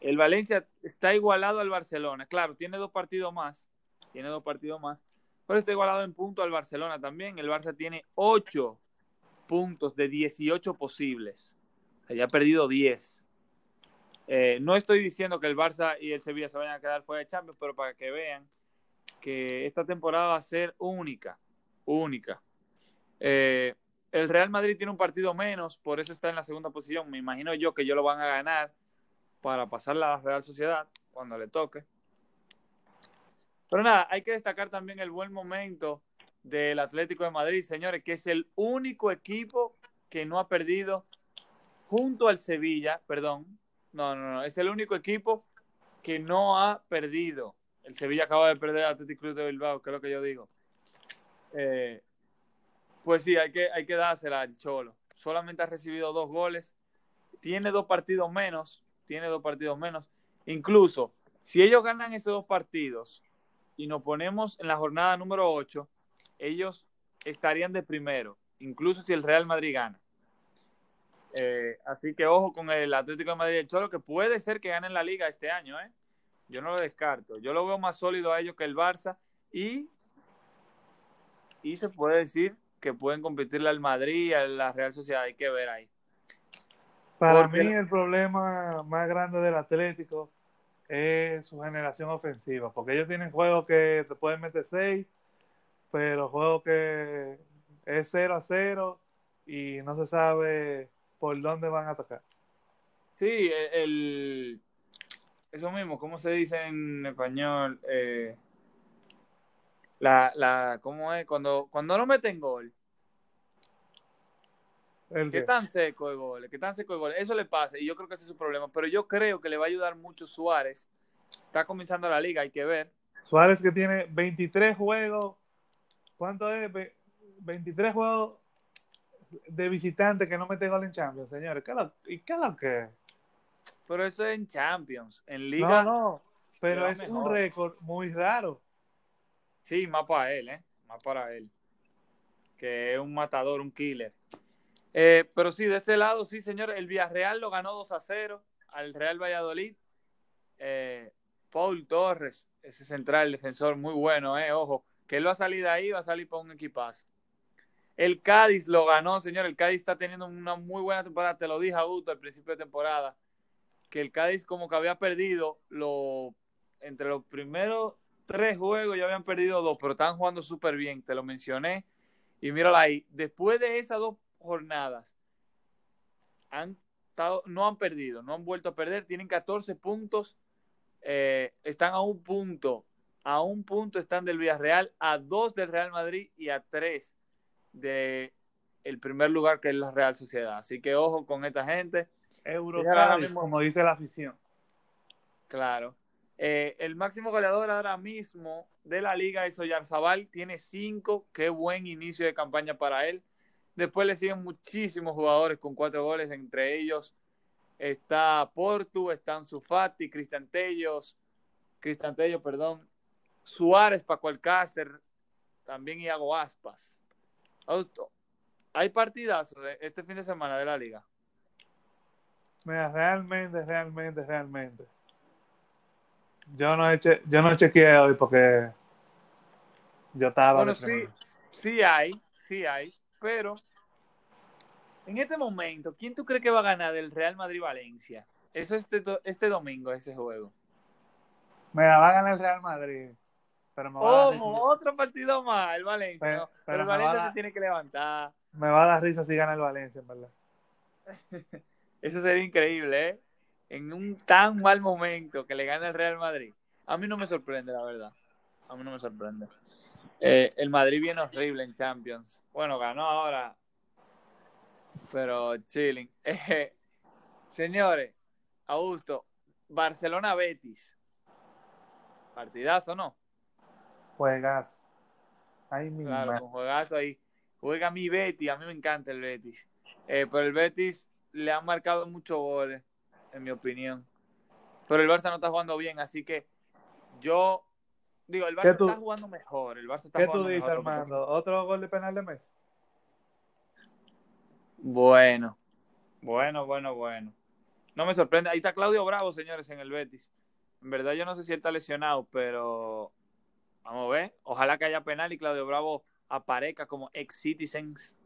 El Valencia está igualado al Barcelona. Claro, tiene dos partidos más. Tiene dos partidos más. Pero está igualado en punto al Barcelona también. El Barça tiene ocho puntos de 18 posibles. ya ha perdido 10. Eh, no estoy diciendo que el Barça y el Sevilla se vayan a quedar fuera de Champions, pero para que vean que esta temporada va a ser única. Única. Eh, el Real Madrid tiene un partido menos, por eso está en la segunda posición. Me imagino yo que ellos lo van a ganar para pasarla a la Real Sociedad cuando le toque. Pero nada, hay que destacar también el buen momento del Atlético de Madrid, señores, que es el único equipo que no ha perdido junto al Sevilla, perdón, no, no, no, es el único equipo que no ha perdido. El Sevilla acaba de perder al Atlético Club de Bilbao, que es lo que yo digo. Eh, pues sí, hay que, hay que dársela al Cholo. Solamente ha recibido dos goles, tiene dos partidos menos, tiene dos partidos menos. Incluso, si ellos ganan esos dos partidos y nos ponemos en la jornada número 8, ellos estarían de primero, incluso si el Real Madrid gana. Eh, así que ojo con el Atlético de Madrid el Cholo, que puede ser que ganen la liga este año, ¿eh? Yo no lo descarto. Yo lo veo más sólido a ellos que el Barça y, y se puede decir que pueden competirle al Madrid y a la Real Sociedad. Hay que ver ahí. Para mí el problema más grande del Atlético es su generación ofensiva, porque ellos tienen juegos que te pueden meter 6, pero juegos que es 0 a 0 y no se sabe por dónde van a atacar. Sí, el, eso mismo, ¿cómo se dice en español? Eh, la, la, ¿cómo es? Cuando, cuando no meten gol, ¿Qué que tan seco el gol, que tan seco el gol. Eso le pasa y yo creo que ese es su problema. Pero yo creo que le va a ayudar mucho Suárez. Está comenzando la liga, hay que ver. Suárez que tiene 23 juegos. ¿Cuánto es? 23 juegos de visitante que no mete gol en Champions, señores. ¿Qué lo, ¿Y qué es lo que Pero eso es en Champions. En Liga. No, no. Pero es mejor. un récord muy raro. Sí, más para él, ¿eh? Más para él. Que es un matador, un killer. Eh, pero sí, de ese lado, sí, señor. El Villarreal lo ganó 2 a 0 al Real Valladolid. Eh, Paul Torres, ese central defensor muy bueno, eh, ojo, que él va a salir de ahí, va a salir para un equipazo. El Cádiz lo ganó, señor. El Cádiz está teniendo una muy buena temporada. Te lo dije, Augusto, al principio de temporada. Que el Cádiz, como que había perdido, entre los primeros tres juegos ya habían perdido dos, pero estaban jugando súper bien. Te lo mencioné. Y míralo ahí. Después de esas dos jornadas, han estado, no han perdido, no han vuelto a perder. Tienen 14 puntos. eh, están a un punto. A un punto están del Villarreal, a dos del Real Madrid y a tres de el primer lugar que es la Real Sociedad. Así que ojo con esta gente. Mismo- como dice la afición. Claro. Eh, el máximo goleador ahora mismo de la liga es Oyarzabal, tiene cinco, qué buen inicio de campaña para él. Después le siguen muchísimos jugadores con cuatro goles, entre ellos está Portu, están Sufati, Cristian Tellos, Cristian Tello, perdón, Suárez, Paco Alcácer, también Iago Aspas. Augusto, hay partidazos este fin de semana de la liga. Mira, realmente, realmente, realmente. Yo no, eche, yo no chequeé hoy porque yo estaba Bueno, sí, sí hay, sí hay, pero en este momento, ¿quién tú crees que va a ganar del Real Madrid-Valencia? Eso este, este domingo, ese juego. Mira, va a ganar el Real Madrid. Pero me va, a, dar otro partido más, el Valencia. Pero- ¿no? pero Pero el me Valencia dar- se tiene que levantar. me va a dar risa si gana el Valencia, en verdad. Eso sería increíble, ¿eh? En un tan mal momento que le gana el Real Madrid. A mí no me sorprende, la verdad. A mí no me sorprende. Eh, el Madrid viene horrible en Champions. Bueno, ganó ahora. Pero chilling. Eh, señores, Augusto, Barcelona-Betis. Partidazo, ¿no? Juegas. Ay, mi Claro, con juegazo ahí. Juega mi Betis, a mí me encanta el Betis. Eh, pero el Betis le han marcado muchos goles, en mi opinión. Pero el Barça no está jugando bien, así que yo digo, el ¿Qué Barça tú- está jugando mejor. El Barça está ¿Qué tú dices, mejor. Armando? ¿Otro gol de penal de Messi? Bueno, bueno, bueno, bueno. No me sorprende. Ahí está Claudio Bravo, señores, en el Betis. En verdad yo no sé si él está lesionado, pero vamos a ver. Ojalá que haya penal y Claudio Bravo aparezca como ex-citizens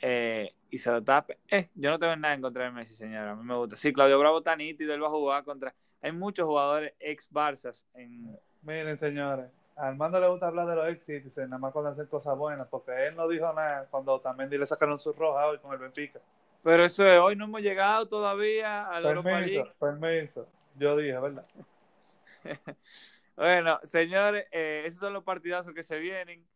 eh, y se lo tape. Eh, yo no tengo nada en contra de Messi, señora. A mí me gusta. Sí, Claudio Bravo está nítido, él va a jugar contra... Hay muchos jugadores ex-Barzas en... Miren, señores. A Armando le gusta hablar de los ex Citizen, nada más cuando hacen cosas buenas, porque él no dijo nada cuando también le sacaron su roja hoy con el Benfica. Pero eso es, hoy no hemos llegado todavía a la Europa League. Permiso. Yo dije, ¿verdad? Bueno, señores, eh, esos son los partidazos que se vienen.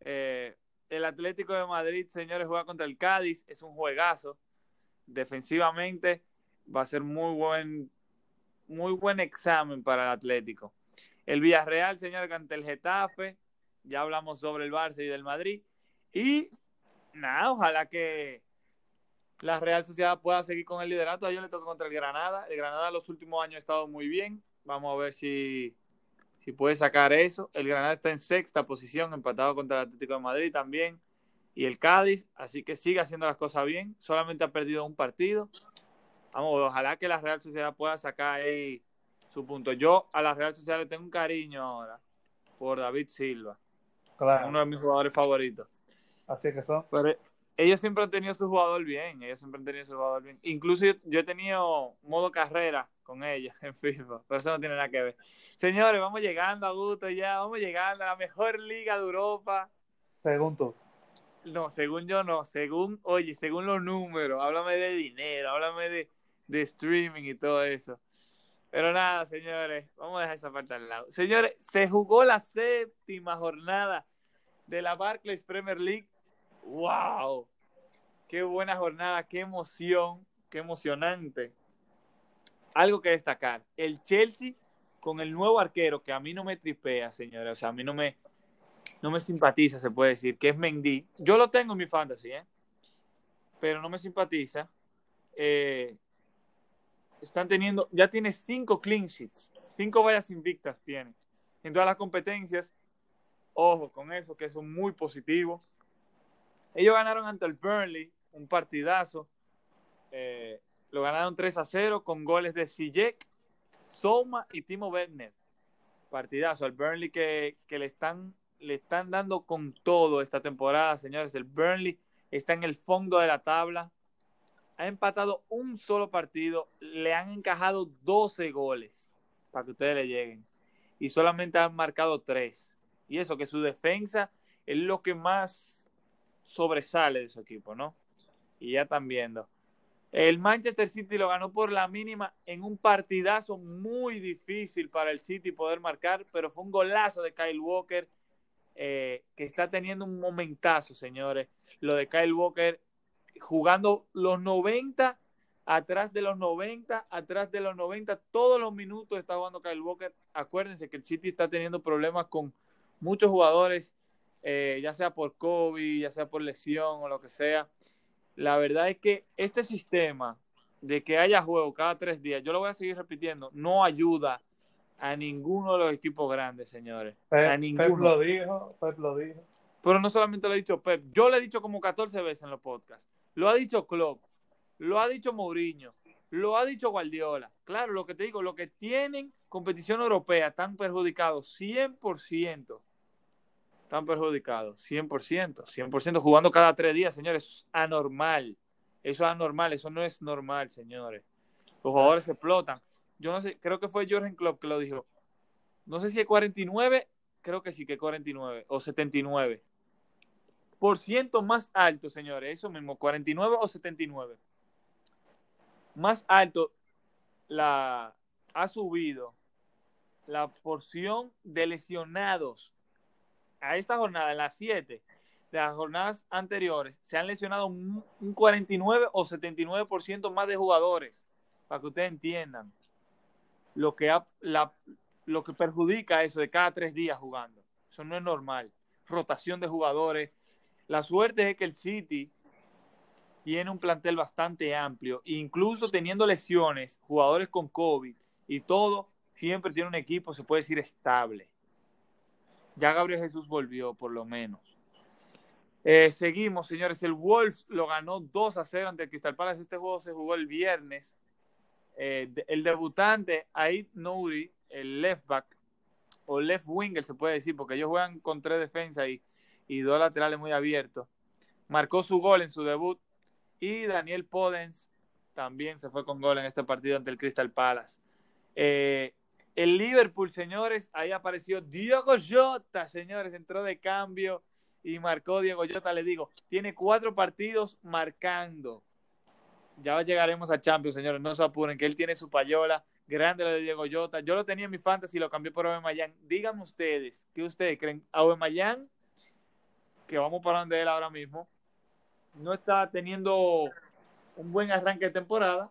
Eh, el Atlético de Madrid, señores, juega contra el Cádiz. Es un juegazo. Defensivamente va a ser muy buen, muy buen examen para el Atlético. El Villarreal, señores, ante el Getafe. Ya hablamos sobre el Barça y del Madrid. Y nada, ojalá que la Real Sociedad pueda seguir con el liderato. A ellos le toca contra el Granada. El Granada los últimos años ha estado muy bien. Vamos a ver si, si puede sacar eso. El Granada está en sexta posición, empatado contra el Atlético de Madrid también. Y el Cádiz, así que sigue haciendo las cosas bien. Solamente ha perdido un partido. Vamos, ojalá que la Real Sociedad pueda sacar ahí su punto. Yo a la Real Sociedad le tengo un cariño ahora por David Silva, Claro. uno de mis jugadores favoritos. Así que son. Pero ellos siempre han tenido su jugador bien, ellos siempre han tenido su jugador bien. Incluso yo, yo he tenido modo carrera con ellos en FIFA, pero eso no tiene nada que ver. Señores, vamos llegando a gusto ya, vamos llegando a la mejor liga de Europa. Según tú. No, según yo no, según, oye, según los números, háblame de dinero, háblame de, de streaming y todo eso. Pero nada, señores, vamos a dejar esa parte al lado. Señores, se jugó la séptima jornada de la Barclays Premier League. ¡Wow! Qué buena jornada, qué emoción, qué emocionante. Algo que destacar, el Chelsea con el nuevo arquero, que a mí no me tripea, señores, o sea, a mí no me, no me simpatiza, se puede decir, que es Mendy. Yo lo tengo en mi fantasy, ¿eh? pero no me simpatiza. Eh, están teniendo, ya tiene cinco clean sheets, cinco vallas invictas tiene en todas las competencias. Ojo con eso, que eso es muy positivo. Ellos ganaron ante el Burnley, un partidazo. Eh, lo ganaron 3 a 0 con goles de Sijek, Soma y Timo Werner. Partidazo. El Burnley que, que le, están, le están dando con todo esta temporada, señores. El Burnley está en el fondo de la tabla. Ha empatado un solo partido. Le han encajado 12 goles para que ustedes le lleguen. Y solamente han marcado 3. Y eso, que su defensa es lo que más sobresale de su equipo, ¿no? Y ya están viendo. El Manchester City lo ganó por la mínima en un partidazo muy difícil para el City poder marcar, pero fue un golazo de Kyle Walker eh, que está teniendo un momentazo, señores. Lo de Kyle Walker jugando los 90, atrás de los 90, atrás de los 90, todos los minutos está jugando Kyle Walker. Acuérdense que el City está teniendo problemas con muchos jugadores, eh, ya sea por COVID, ya sea por lesión o lo que sea la verdad es que este sistema de que haya juego cada tres días, yo lo voy a seguir repitiendo, no ayuda a ninguno de los equipos grandes, señores. Pep, a ninguno. Pep lo dijo, Pep lo dijo. Pero no solamente lo ha dicho Pep, yo lo he dicho como 14 veces en los podcasts. Lo ha dicho Klopp, lo ha dicho Mourinho, lo ha dicho Guardiola. Claro, lo que te digo, lo que tienen competición europea están perjudicados 100% están perjudicados, 100%, 100% jugando cada tres días, señores, es anormal, eso es anormal, eso no es normal, señores. Los jugadores se explotan. Yo no sé, creo que fue Jorgen Klopp que lo dijo. No sé si es 49, creo que sí que es 49 o 79. Por ciento más alto, señores, eso mismo, 49 o 79. Más alto la ha subido la porción de lesionados a esta jornada, en las 7 de las jornadas anteriores, se han lesionado un, 49 o 79% más de jugadores, para que ustedes entiendan lo que, ha, lo que perjudica eso de cada tres días jugando. Eso no es normal. Rotación de jugadores. La suerte es que el City tiene un plantel bastante amplio, incluso teniendo lesiones, jugadores con COVID y todo, siempre tiene un equipo, se puede decir, estable. Ya Gabriel Jesús volvió, por lo menos. Eh, seguimos, señores. El Wolves lo ganó 2 a 0 ante el Crystal Palace. Este juego se jugó el viernes. Eh, el debutante, Aid Nouri, el left back, o left winger se puede decir, porque ellos juegan con tres defensas y, y dos laterales muy abiertos. Marcó su gol en su debut. Y Daniel Podens también se fue con gol en este partido ante el Crystal Palace. Eh, el Liverpool, señores, ahí apareció Diego Jota, señores, entró de cambio y marcó Diego Jota, le digo, tiene cuatro partidos marcando. Ya llegaremos a Champions, señores, no se apuren, que él tiene su payola, grande lo de Diego Jota. Yo lo tenía en mi fantasy, lo cambié por Aubameyang. Díganme ustedes, ¿qué ustedes creen? Aubameyang, que vamos para donde él ahora mismo, no está teniendo un buen arranque de temporada.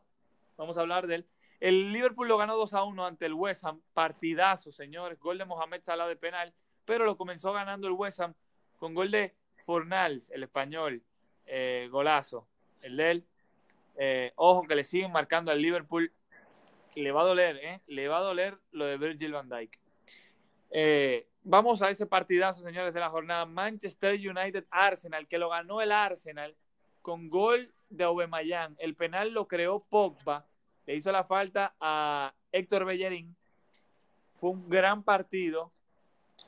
Vamos a hablar de él el Liverpool lo ganó 2 a 1 ante el West Ham. Partidazo, señores. Gol de Mohamed Salah de penal. Pero lo comenzó ganando el West Ham con gol de Fornals, el español. Eh, golazo. El de él. Eh, ojo que le siguen marcando al Liverpool. Le va a doler, ¿eh? Le va a doler lo de Virgil van Dijk. Eh, vamos a ese partidazo, señores, de la jornada. Manchester United Arsenal, que lo ganó el Arsenal con gol de Aubameyang. El penal lo creó Pogba le hizo la falta a Héctor Bellerín. Fue un gran partido,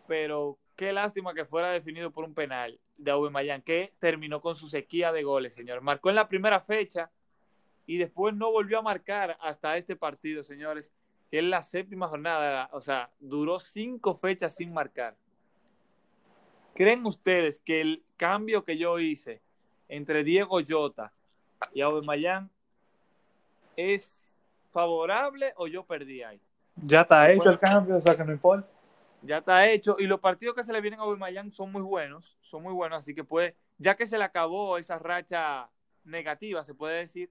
pero qué lástima que fuera definido por un penal de Aubameyang, que terminó con su sequía de goles, señor. Marcó en la primera fecha y después no volvió a marcar hasta este partido, señores. Que es la séptima jornada, o sea, duró cinco fechas sin marcar. ¿Creen ustedes que el cambio que yo hice entre Diego Jota y Aubameyang es favorable o yo perdí ahí. Ya está hecho el cambio, o sea que no importa. Ya está hecho. Y los partidos que se le vienen a Aubameyang son muy buenos, son muy buenos, así que puede, ya que se le acabó esa racha negativa, se puede decir,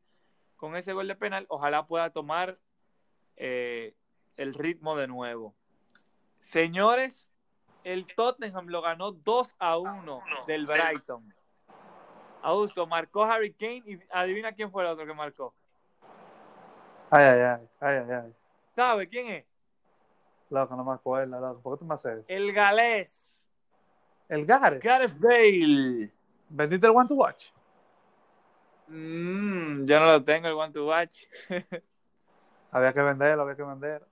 con ese gol de penal, ojalá pueda tomar eh, el ritmo de nuevo. Señores, el Tottenham lo ganó 2 a 1 del Brighton. Augusto marcó Harry Kane y adivina quién fue el otro que marcó. Ay, ay, ay, ay, ay, ay. ¿Sabe quién es? Loco, no me acuerdo, loco. ¿Por qué tú me haces eso? El galés. El Gareth. Gareth Bale. ¿Vendiste el One to Watch? Mm, yo no lo tengo, el One to Watch. Había que venderlo, había que venderlo.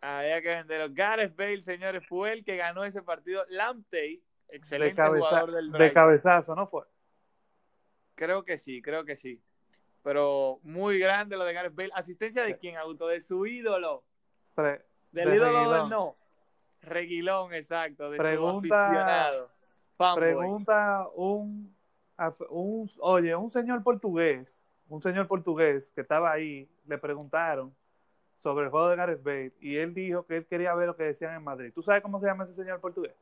Había que venderlo. Gareth Bale, señores, fue el que ganó ese partido. Lamptey, De, excelente cabeza- jugador del de cabezazo, ¿no fue? Creo que sí, creo que sí. Pero muy grande lo de Gareth Bale. ¿Asistencia de quién, Augusto? De su ídolo. Pre- Del De ídolo Reguilón. del no. Reguilón, exacto. De Pregunta- su aficionado. Fanboy. Pregunta un, un, oye, un señor portugués, un señor portugués que estaba ahí, le preguntaron sobre el juego de Gareth Bale y él dijo que él quería ver lo que decían en Madrid. ¿Tú sabes cómo se llama ese señor portugués?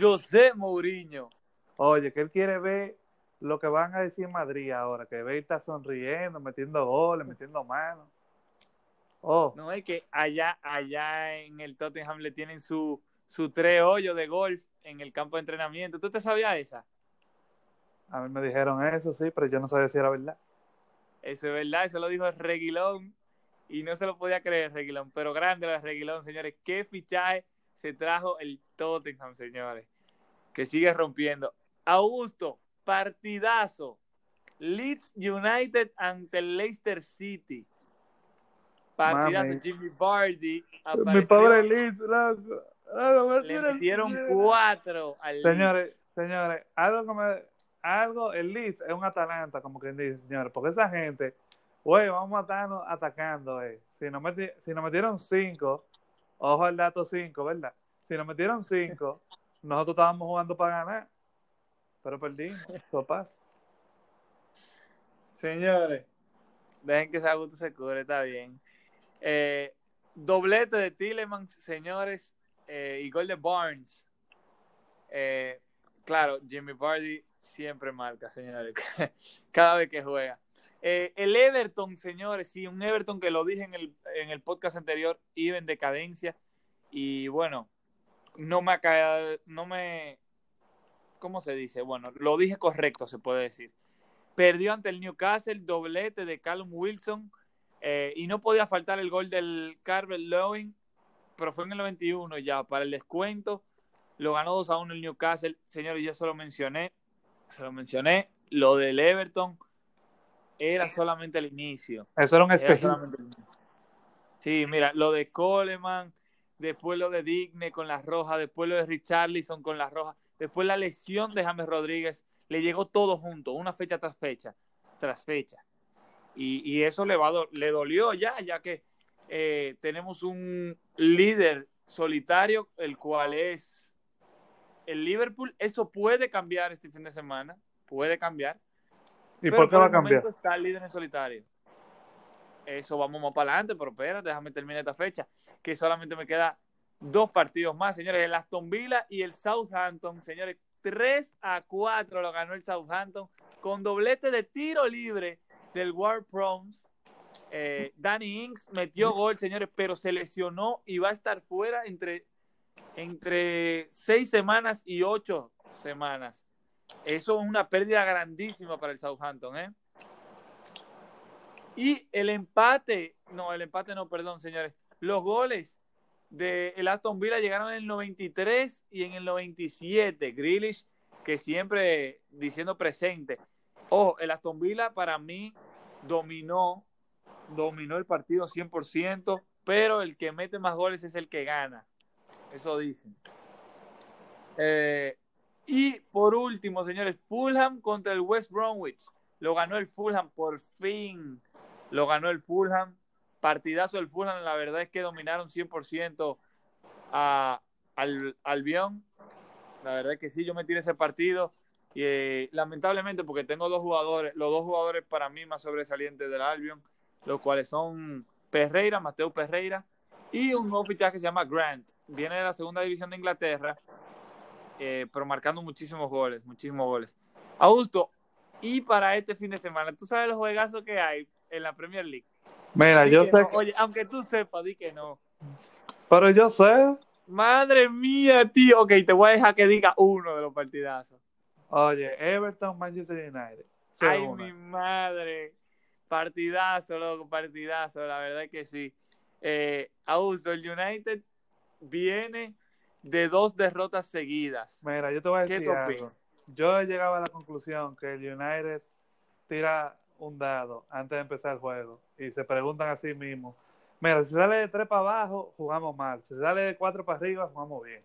José Mourinho. Oye, que él quiere ver lo que van a decir en Madrid ahora, que Bale está sonriendo, metiendo goles, metiendo manos. Oh, No es que allá, allá en el Tottenham le tienen su, su tres hoyos de golf en el campo de entrenamiento. ¿Tú te sabías esa? a mí me dijeron eso, sí, pero yo no sabía si era verdad. Eso es verdad, eso lo dijo Reguilón y no se lo podía creer Reguilón, pero grande lo de Reguilón, señores. Qué fichaje se trajo el Tottenham, señores, que sigue rompiendo. Augusto, partidazo. Leeds United ante el Leicester City. Partidazo, Mami. Jimmy Vardy. Mi apareció, pobre Leeds, loco. Le metieron cuatro al Señores, Leeds. señores, algo me, algo, el Leeds es un Atalanta, como quien dice, señores, porque esa gente, güey, vamos a atacando, eh. Si nos, meti- si nos metieron cinco, ojo al dato cinco, ¿verdad? Si nos metieron cinco, nosotros estábamos jugando para ganar, pero perdimos, eso pasa. Señores, dejen que ese Augusto se cubre, está bien. Eh, doblete de Tillemans, señores, eh, y gol de Barnes. Eh, claro, Jimmy Vardy siempre marca, señores, cada vez que juega. Eh, el Everton, señores, sí, un Everton que lo dije en el, en el podcast anterior, iba en decadencia. Y bueno, no me no me, ¿cómo se dice? Bueno, lo dije correcto, se puede decir. Perdió ante el Newcastle, doblete de Callum Wilson, eh, y no podía faltar el gol del Carvel Lewin, pero fue en el 91 ya, para el descuento. Lo ganó 2 a 1 el Newcastle. Señores, yo se lo mencioné, se lo mencioné. Lo del Everton era solamente el inicio. Eso era un Era espejismo. solamente el inicio. Sí, mira, lo de Coleman, después lo de Digne con las rojas, después lo de Richarlison con las rojas, después la lesión de James Rodríguez, le llegó todo junto, una fecha tras fecha, tras fecha. Y, y eso le, va le dolió ya, ya que eh, tenemos un líder solitario, el cual es el Liverpool. Eso puede cambiar este fin de semana, puede cambiar. ¿Y Pero por qué va a cambiar? Está el líder en solitario. Eso vamos más para adelante, pero espérate, déjame terminar esta fecha, que solamente me queda dos partidos más, señores, el Aston Villa y el Southampton, señores, 3 a 4 lo ganó el Southampton con doblete de tiro libre del War Proms. Eh, Danny Ings metió gol, señores, pero se lesionó y va a estar fuera entre, entre seis semanas y ocho semanas. Eso es una pérdida grandísima para el Southampton, ¿eh? Y el empate, no, el empate no, perdón, señores. Los goles de el Aston Villa llegaron en el 93 y en el 97. Grealish, que siempre diciendo presente. Ojo, el Aston Villa para mí dominó, dominó el partido 100%, pero el que mete más goles es el que gana. Eso dicen. Eh, y por último, señores, Fulham contra el West Bromwich. Lo ganó el Fulham, por fin. Lo ganó el Fulham. Partidazo del Fulham, la verdad es que dominaron 100% a, al Albion. La verdad es que sí, yo me tiré ese partido. Y, eh, lamentablemente, porque tengo dos jugadores, los dos jugadores para mí más sobresalientes del Albion, los cuales son Perreira, Mateo Perreira, y un nuevo fichaje que se llama Grant. Viene de la segunda división de Inglaterra, eh, pero marcando muchísimos goles, muchísimos goles. Augusto, y para este fin de semana, ¿tú sabes los juegazos que hay en la Premier League? Mira, Di yo sé, no. Oye, aunque tú sepas, di que no. pero yo sé, Madre mía, tío. Ok, te voy a dejar que diga uno de los partidazos. Oye, Everton, Manchester United. Ay, mi madre. Partidazo, loco, partidazo. La verdad es que sí. Eh, Augusto, el United viene de dos derrotas seguidas. Mira, yo te voy a decir algo. Yo he llegado a la conclusión que el United tira un dado antes de empezar el juego y se preguntan a sí mismos. Mira, si sale de tres para abajo, jugamos mal. Si sale de cuatro para arriba, jugamos bien.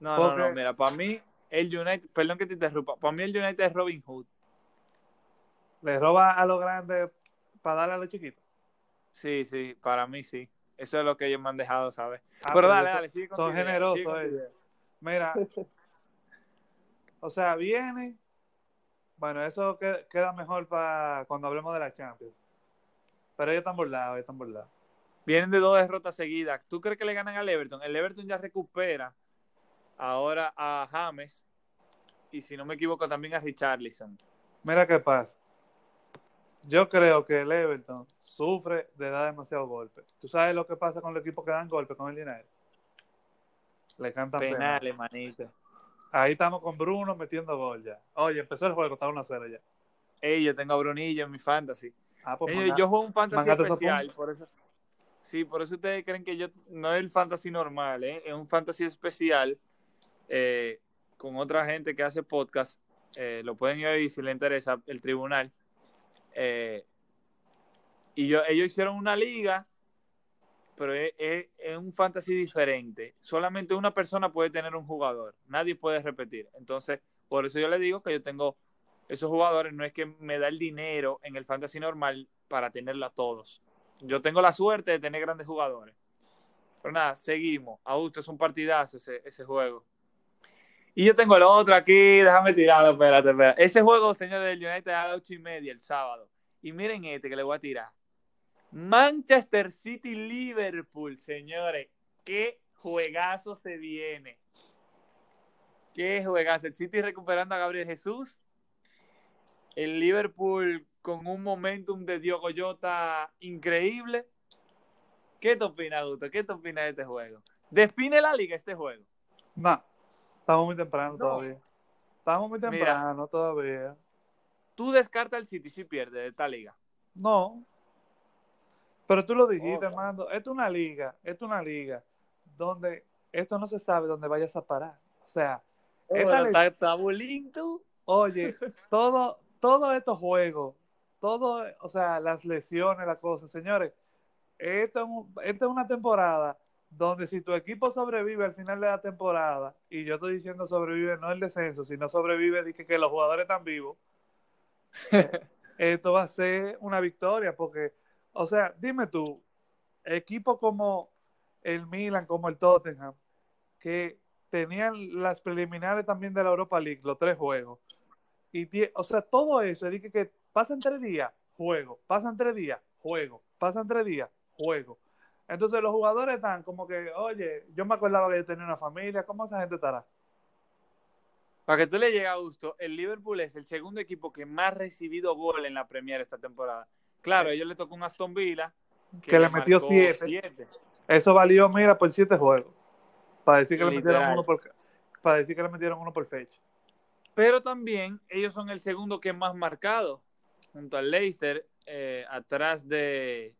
No, no, no, mira, para mí el United, perdón que te interrumpa, para mí el United es Robin Hood. ¿Le roba a los grandes para darle a los chiquitos? Sí, sí, para mí sí. Eso es lo que ellos me han dejado saber. Ah, pero, dale, dale, sigue Son generosos ellos. Mira, o sea, viene. Bueno, eso queda mejor para cuando hablemos de la Champions. Pero ellos están burlados, ellos están burlados. Vienen de dos derrotas seguidas. ¿Tú crees que le ganan al Everton? El Everton ya recupera ahora a James y si no me equivoco también a Richarlison. Mira qué pasa. Yo creo que el Everton sufre de dar demasiado golpe. ¿Tú sabes lo que pasa con los equipos que dan golpe con el dinero? Le cantan penales, manito. Ahí estamos con Bruno metiendo gol ya. Oye, empezó el juego, está 1-0 ya. Ey, yo tengo a Brunillo en mi fantasy. Ah, pues yo juego un fantasy especial, por eso. Sí, por eso ustedes creen que yo no es el fantasy normal, ¿eh? es un fantasy especial eh, con otra gente que hace podcast. Eh, lo pueden ir si les interesa el tribunal. Eh, y yo, ellos hicieron una liga, pero es, un fantasy diferente. Solamente una persona puede tener un jugador, nadie puede repetir. Entonces, por eso yo le digo que yo tengo esos jugadores, no es que me da el dinero en el fantasy normal para tenerlo a todos. Yo tengo la suerte de tener grandes jugadores. Pero nada, seguimos. Augusto, es un partidazo ese, ese juego. Y yo tengo el otro aquí, déjame tirarlo, espérate, espérate. Ese juego, señores del United, a las ocho y media el sábado. Y miren este que le voy a tirar. Manchester City Liverpool, señores. Qué juegazo se viene. Qué juegazo. El City recuperando a Gabriel Jesús. El Liverpool con un momentum de Diogo Jota increíble. ¿Qué te opinas, Gusto? ¿Qué te opinas de este juego? ¿Define la liga este juego? No. Estamos muy temprano todavía. Estamos muy temprano todavía. ¿Tú descartas el City si pierde de esta liga? No. Pero tú lo dijiste, hermano. Esto es una liga, esto es una liga donde esto no se sabe dónde vayas a parar. O sea, oh, está, está Oye, todo, todos estos juegos, todo, o sea, las lesiones, las cosas, señores, esto, esto es una temporada donde si tu equipo sobrevive al final de la temporada, y yo estoy diciendo sobrevive no el descenso, sino sobrevive de que, los jugadores están vivos, esto va a ser una victoria, porque, o sea, dime tú, equipos como el Milan, como el Tottenham, que tenían las preliminares también de la Europa League, los tres juegos, y o sea, todo eso, es que, que pasan tres días, juego, pasan tres días, juego, pasan tres días, juego entonces los jugadores están como que, oye, yo me acordaba que yo tenía una familia, ¿cómo esa gente estará? Para que tú le llegue a gusto, el Liverpool es el segundo equipo que más ha recibido gol en la Premier esta temporada. Claro, a ellos le tocó un Aston Villa que, le metió siete. Eso valió, mira, por siete juegos. Para decir que le metieron uno por para decir que le metieron uno por fecha. Pero también ellos son el segundo que más marcado, junto al Leicester, eh, atrás de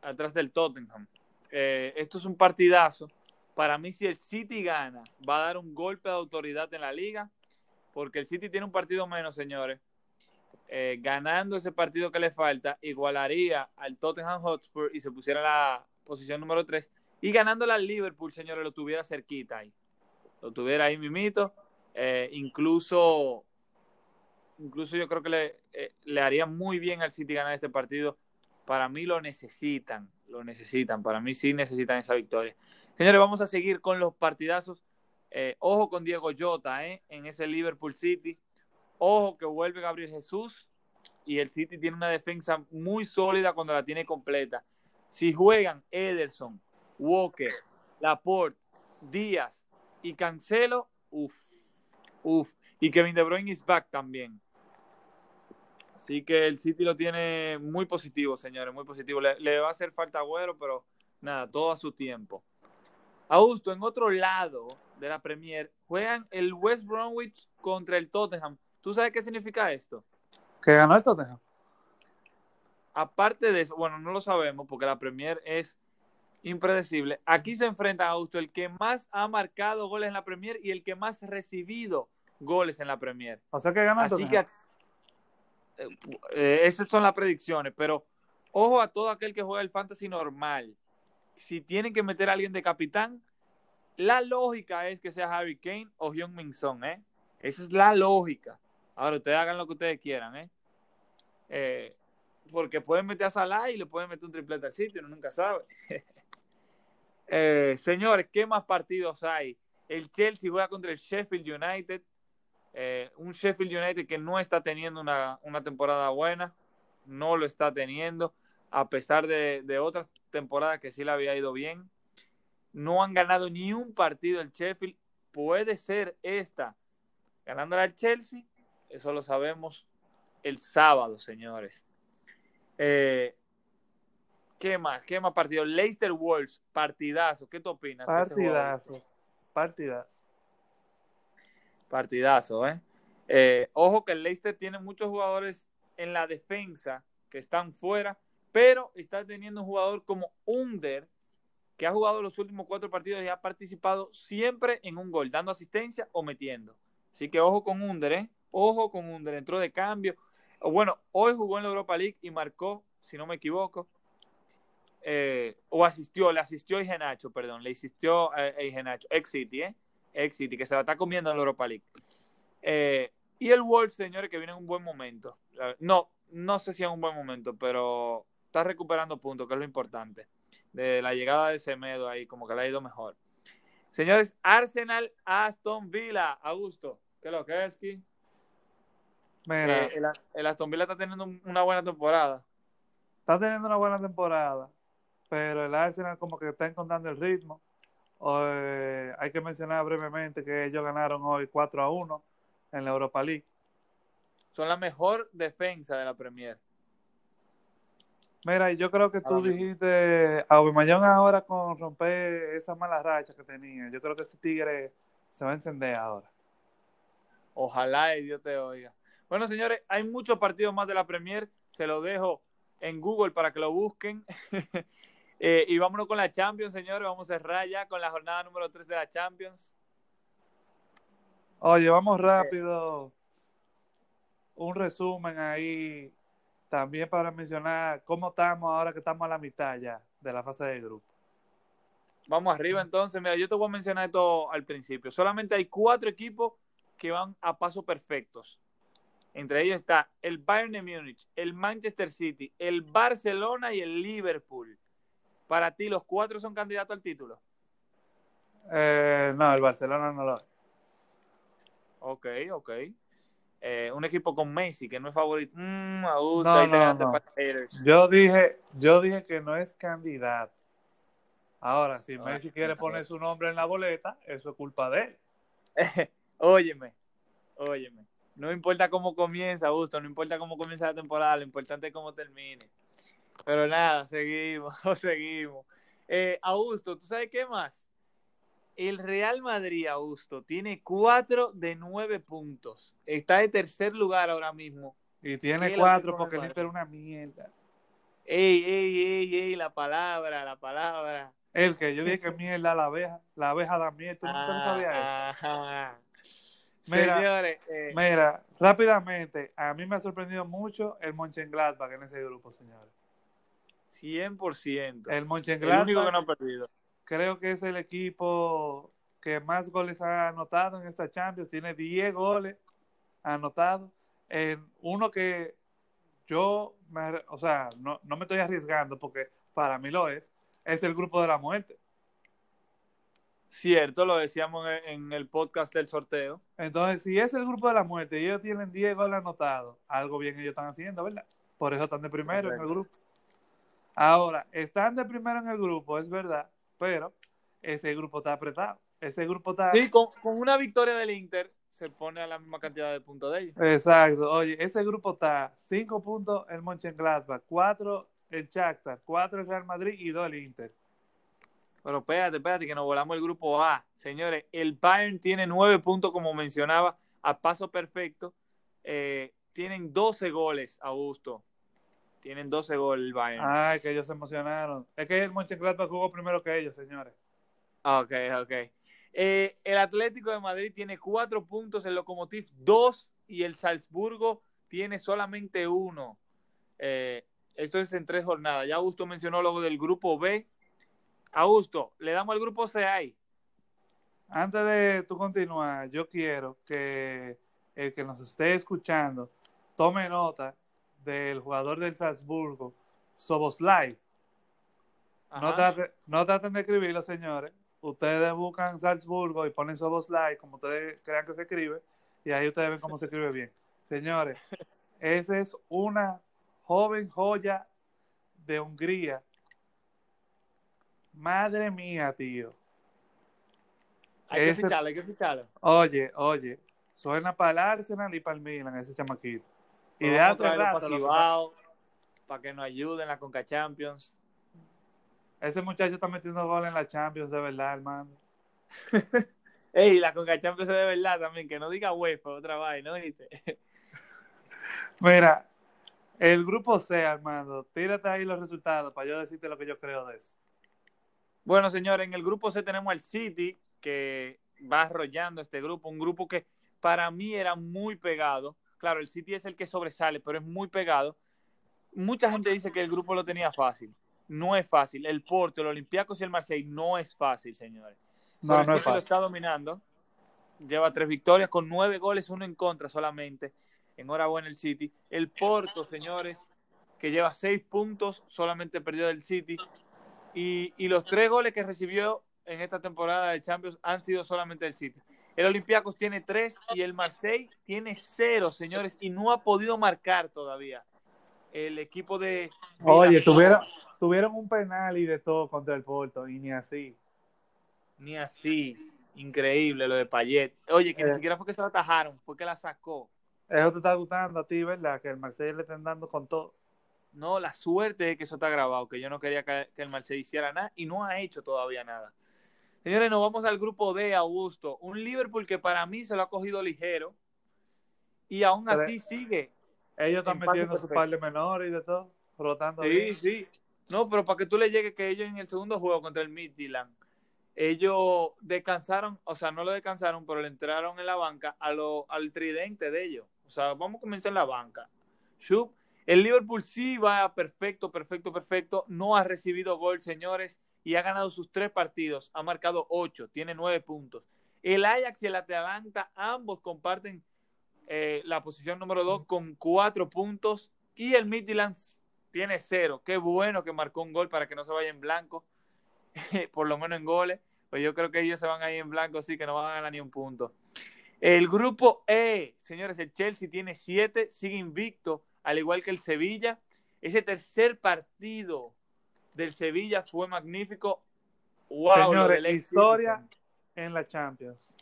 atrás del Tottenham. Eh, esto es un partidazo. Para mí, si el City gana, va a dar un golpe de autoridad en la liga, porque el City tiene un partido menos, señores. Eh, ganando ese partido que le falta, igualaría al Tottenham Hotspur y se pusiera la posición número 3. Y ganándole al Liverpool, señores, lo tuviera cerquita ahí. Lo tuviera ahí mimito. Eh, incluso, incluso yo creo que le, le haría muy bien al City ganar este partido para mí lo necesitan, lo necesitan, para mí sí necesitan esa victoria. Señores, vamos a seguir con los partidazos. Eh, ojo con Diego Jota eh, en ese Liverpool City. Ojo que vuelve Gabriel Jesús y el City tiene una defensa muy sólida cuando la tiene completa. Si juegan Ederson, Walker, Laporte, Díaz y Cancelo, uff, uff. Y Kevin De Bruyne is back también. Así que el City lo tiene muy positivo, señores, muy positivo. Le, va a hacer falta Agüero, pero nada, todo a su tiempo. Augusto, en otro lado de la Premier, juegan el West Bromwich contra el Tottenham. ¿Tú sabes qué significa esto? Que ganó el Tottenham. Aparte de eso, bueno, no lo sabemos porque la Premier es impredecible. Aquí se enfrenta a Augusto el que más ha marcado goles en la Premier y el que más ha recibido goles en la Premier. O sea que ganó el Así Tottenham. que eh, eh, esas son las predicciones, pero ojo a todo aquel que juega el fantasy normal. Si tienen que meter a alguien de capitán, la lógica es que sea Harry Kane o Hyun Min Son, ¿eh? Esa es la lógica. Ahora ustedes hagan lo que ustedes quieran, ¿eh? Eh, porque pueden meter a Salah y le pueden meter un triplete al sitio, uno nunca sabe. Eh, señores, ¿qué más partidos hay? El Chelsea juega contra el Sheffield United. Eh, un Sheffield United que no está teniendo una, una, temporada buena, no lo está teniendo, a pesar de, de, otras temporadas que sí le había ido bien. No han ganado ni un partido el Sheffield. Puede ser esta ganándole al Chelsea, eso lo sabemos el sábado, señores. Eh, ¿Qué más? ¿Qué más partido? Leicester Wolves, partidazo. ¿Qué tú opinas? Partidazo. Partidazo. Partidazo, ¿eh? ¿eh? Ojo que el Leicester tiene muchos jugadores en la defensa que están fuera, pero está teniendo un jugador como Under, que ha jugado los últimos cuatro partidos y ha participado siempre en un gol, dando asistencia o metiendo. Así que ojo con Under, ¿eh? Ojo con Under. Entró de cambio. Bueno, hoy jugó en la Europa League y marcó, si no me equivoco. Eh, o asistió, le asistió a Igenacho, perdón, le asistió a Igenacho, ex City, ¿eh? Ex City, que se la está comiendo en la Europa League. Eh, y el Wolves, señores, que viene en un buen momento. No, no sé si en un buen momento, pero está recuperando puntos, que es lo importante. De la llegada de Semedo ahí, como que le ha ido mejor. Señores, Arsenal, Aston Villa, Augusto, ¿qué lo que es aquí? Mira, Eh, el, el Aston Villa está teniendo una buena temporada. Está teniendo una buena temporada pero el Arsenal como que está encontrando el ritmo. Eh, hay que mencionar brevemente que ellos ganaron hoy 4 a 1 en la Europa League. Son la mejor defensa de la Premier. Mira, yo creo que tú dijiste a Aubameyang ahora con romper esa mala racha que tenía. Yo creo que ese tigre se va a encender ahora. Ojalá y Dios te oiga. Bueno, señores, hay muchos partidos más de la Premier. Se lo dejo en Google para que lo busquen. Eh, y vámonos con la Champions, señores. Vamos a cerrar ya con la jornada número 3 de la Champions. Oye, vamos rápido. Un resumen ahí también para mencionar cómo estamos ahora que estamos a la mitad ya de la fase de grupo. Vamos arriba entonces. Mira, yo te voy a mencionar esto al principio. Solamente hay cuatro equipos que van a pasos perfectos. Entre ellos está el Bayern de Múnich, el Manchester City, el Barcelona y el Liverpool. Para ti, ¿los cuatro son candidatos al título? Eh, no, el Barcelona no lo es. Ok, ok. Eh, un equipo con Messi, que no es favorito. Mm, no, no, no. Yo dije, yo dije que no es candidato. Ahora, si Messi quiere poner su nombre en la boleta, eso es culpa de él. óyeme, óyeme. No importa cómo comienza, Augusto, no importa cómo comienza la temporada, lo importante es cómo termine. Pero nada, seguimos, seguimos. Eh, Augusto, ¿tú sabes qué más? El Real Madrid, Augusto, tiene cuatro de nueve puntos. Está de tercer lugar ahora mismo. Y tiene cuatro porque el Inter es una mierda. Ey, ey, ey, ey, la palabra, la palabra. El que yo dije que mierda la abeja, la abeja da miel, tú no sabías eso. Mira, Señores, eh, mira, rápidamente, a mí me ha sorprendido mucho el Mönchengladbach en ese grupo, señores. 100%. El Mönchengladbach. El único que no ha perdido. Creo que es el equipo que más goles ha anotado en esta Champions. Tiene 10 goles anotados. En uno que yo, me, o sea, no, no me estoy arriesgando porque para mí lo es. Es el grupo de la muerte. Cierto, lo decíamos en el podcast del sorteo. Entonces, si es el grupo de la muerte y ellos tienen 10 goles anotados, algo bien ellos están haciendo, ¿verdad? Por eso están de primero en el grupo. Ahora, están de primero en el grupo, es verdad, pero ese grupo está apretado. Ese grupo está. Sí, con, con una victoria del Inter se pone a la misma cantidad de puntos de ellos. Exacto. Oye, ese grupo está 5 puntos el Mönchengladbach, 4 el Shakhtar, 4 el Real Madrid y 2 el Inter. Pero espérate, espérate, que nos volamos el grupo A. Señores, el Bayern tiene nueve puntos, como mencionaba, a paso perfecto. Eh, tienen 12 goles, Augusto. Tienen 12 goles el Bayern. Ay, que ellos se emocionaron. Es que el Mönchengladbach jugó primero que ellos, señores. Ok, ok. Eh, el Atlético de Madrid tiene cuatro puntos, el Lokomotiv dos y el Salzburgo tiene solamente uno. Eh, esto es en tres jornadas. Ya Augusto mencionó luego del grupo B. Augusto, le damos al grupo C ahí. Antes de tú continuar, yo quiero que el que nos esté escuchando tome nota del jugador del Salzburgo, Soboslai. No no traten de escribirlo, señores. Ustedes buscan Salzburgo y ponen Soboslai, como ustedes crean que se escribe, y ahí ustedes ven cómo se escribe bien. Señores, esa es una joven joya de Hungría. Madre mía, tío. Hay que ficharlo, hay que ficharlo. Oye, oye, suena para el Arsenal y para el Milan ese chamaquito. Y de hace rato, para que nos ayuden en la Conca Champions. Ese muchacho está metiendo gol en la Champions de verdad, hermano. Ey, la Conca Champions es de verdad también, que no diga UEFA, otra vaina, ¿no? Mira, el grupo C, Armando, tírate ahí los resultados para yo decirte lo que yo creo de eso. Bueno, señores, en el grupo C tenemos al City, que va arrollando este grupo, un grupo que para mí era muy pegado. Claro, el City es el que sobresale, pero es muy pegado. Mucha gente dice que el grupo lo tenía fácil. No es fácil. El Porto, el Olympiacos y el Marseille no es fácil, señores. No, no es fácil. lo está dominando. Lleva tres victorias con nueve goles, uno en contra solamente. Enhorabuena el City. El Porto, señores, que lleva seis puntos, solamente perdió del City. Y, los tres goles que recibió en esta temporada de Champions han sido solamente del City. El Olympiacos tiene tres y el Marseille tiene cero, señores, y no ha podido marcar todavía. El equipo de. Oye, tuvieron, tuvieron un penal y de todo contra el Porto, y ni así. Ni así. Increíble lo de Payet. Oye, que ni eh. siquiera fue que se la atajaron, fue que la sacó. Eso te está gustando a ti, ¿verdad? Que el Marsella le estén dando con todo. No, la suerte es que eso está grabado, que yo no quería que, el Marsella hiciera nada y no ha hecho todavía nada. Señores, nos vamos al grupo D, Augusto. Un Liverpool que para mí se lo ha cogido ligero y aún así sigue. Ellos están metiendo su par de menores y de todo, rotando. Sí, sí. No, pero para que tú le llegues que ellos en el segundo juego contra el Midland ellos descansaron, o sea, no lo descansaron, pero le entraron en la banca a lo, al tridente de ellos. O sea, vamos a comenzar en la banca. El Liverpool sí va perfecto, perfecto, perfecto. No ha recibido gol, señores, y ha ganado sus tres partidos. Ha marcado ocho, tiene nueve puntos. El Ajax y el Atalanta ambos comparten eh, la posición número dos con cuatro puntos. Y el Midland tiene cero. Qué bueno que marcó un gol para que no se vaya en blanco, por lo menos en goles pues yo creo que ellos se van ahí en blanco, sí, que no van a ganar ni un punto. El grupo E, señores, el Chelsea tiene siete, sigue invicto, al igual que el Sevilla. Ese tercer partido del Sevilla fue magnífico. Wow, señores, la historia en la Champions.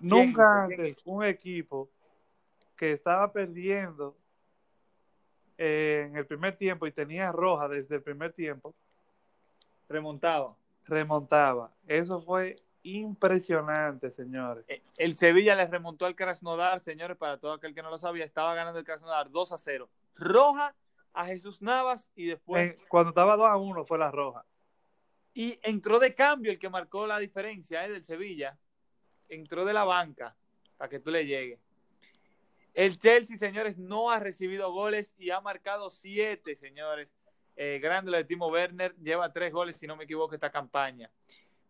nunca antes un equipo que estaba perdiendo en el primer tiempo y tenía roja desde el primer tiempo remontaba remontaba. Eso fue impresionante, señores. Eh, el Sevilla le remontó al Krasnodar, señores, para todo aquel que no lo sabía, estaba ganando el Krasnodar 2 a 0. Roja a Jesús Navas y después... cuando estaba 2 a 1 fue la roja. Y entró de cambio el que marcó la diferencia eh, del Sevilla. Entró de la banca para que tú le llegues. El Chelsea, señores, no ha recibido goles y ha marcado 7, señores eh, grande lo de Timo Werner, lleva tres goles, si no me equivoco, esta campaña.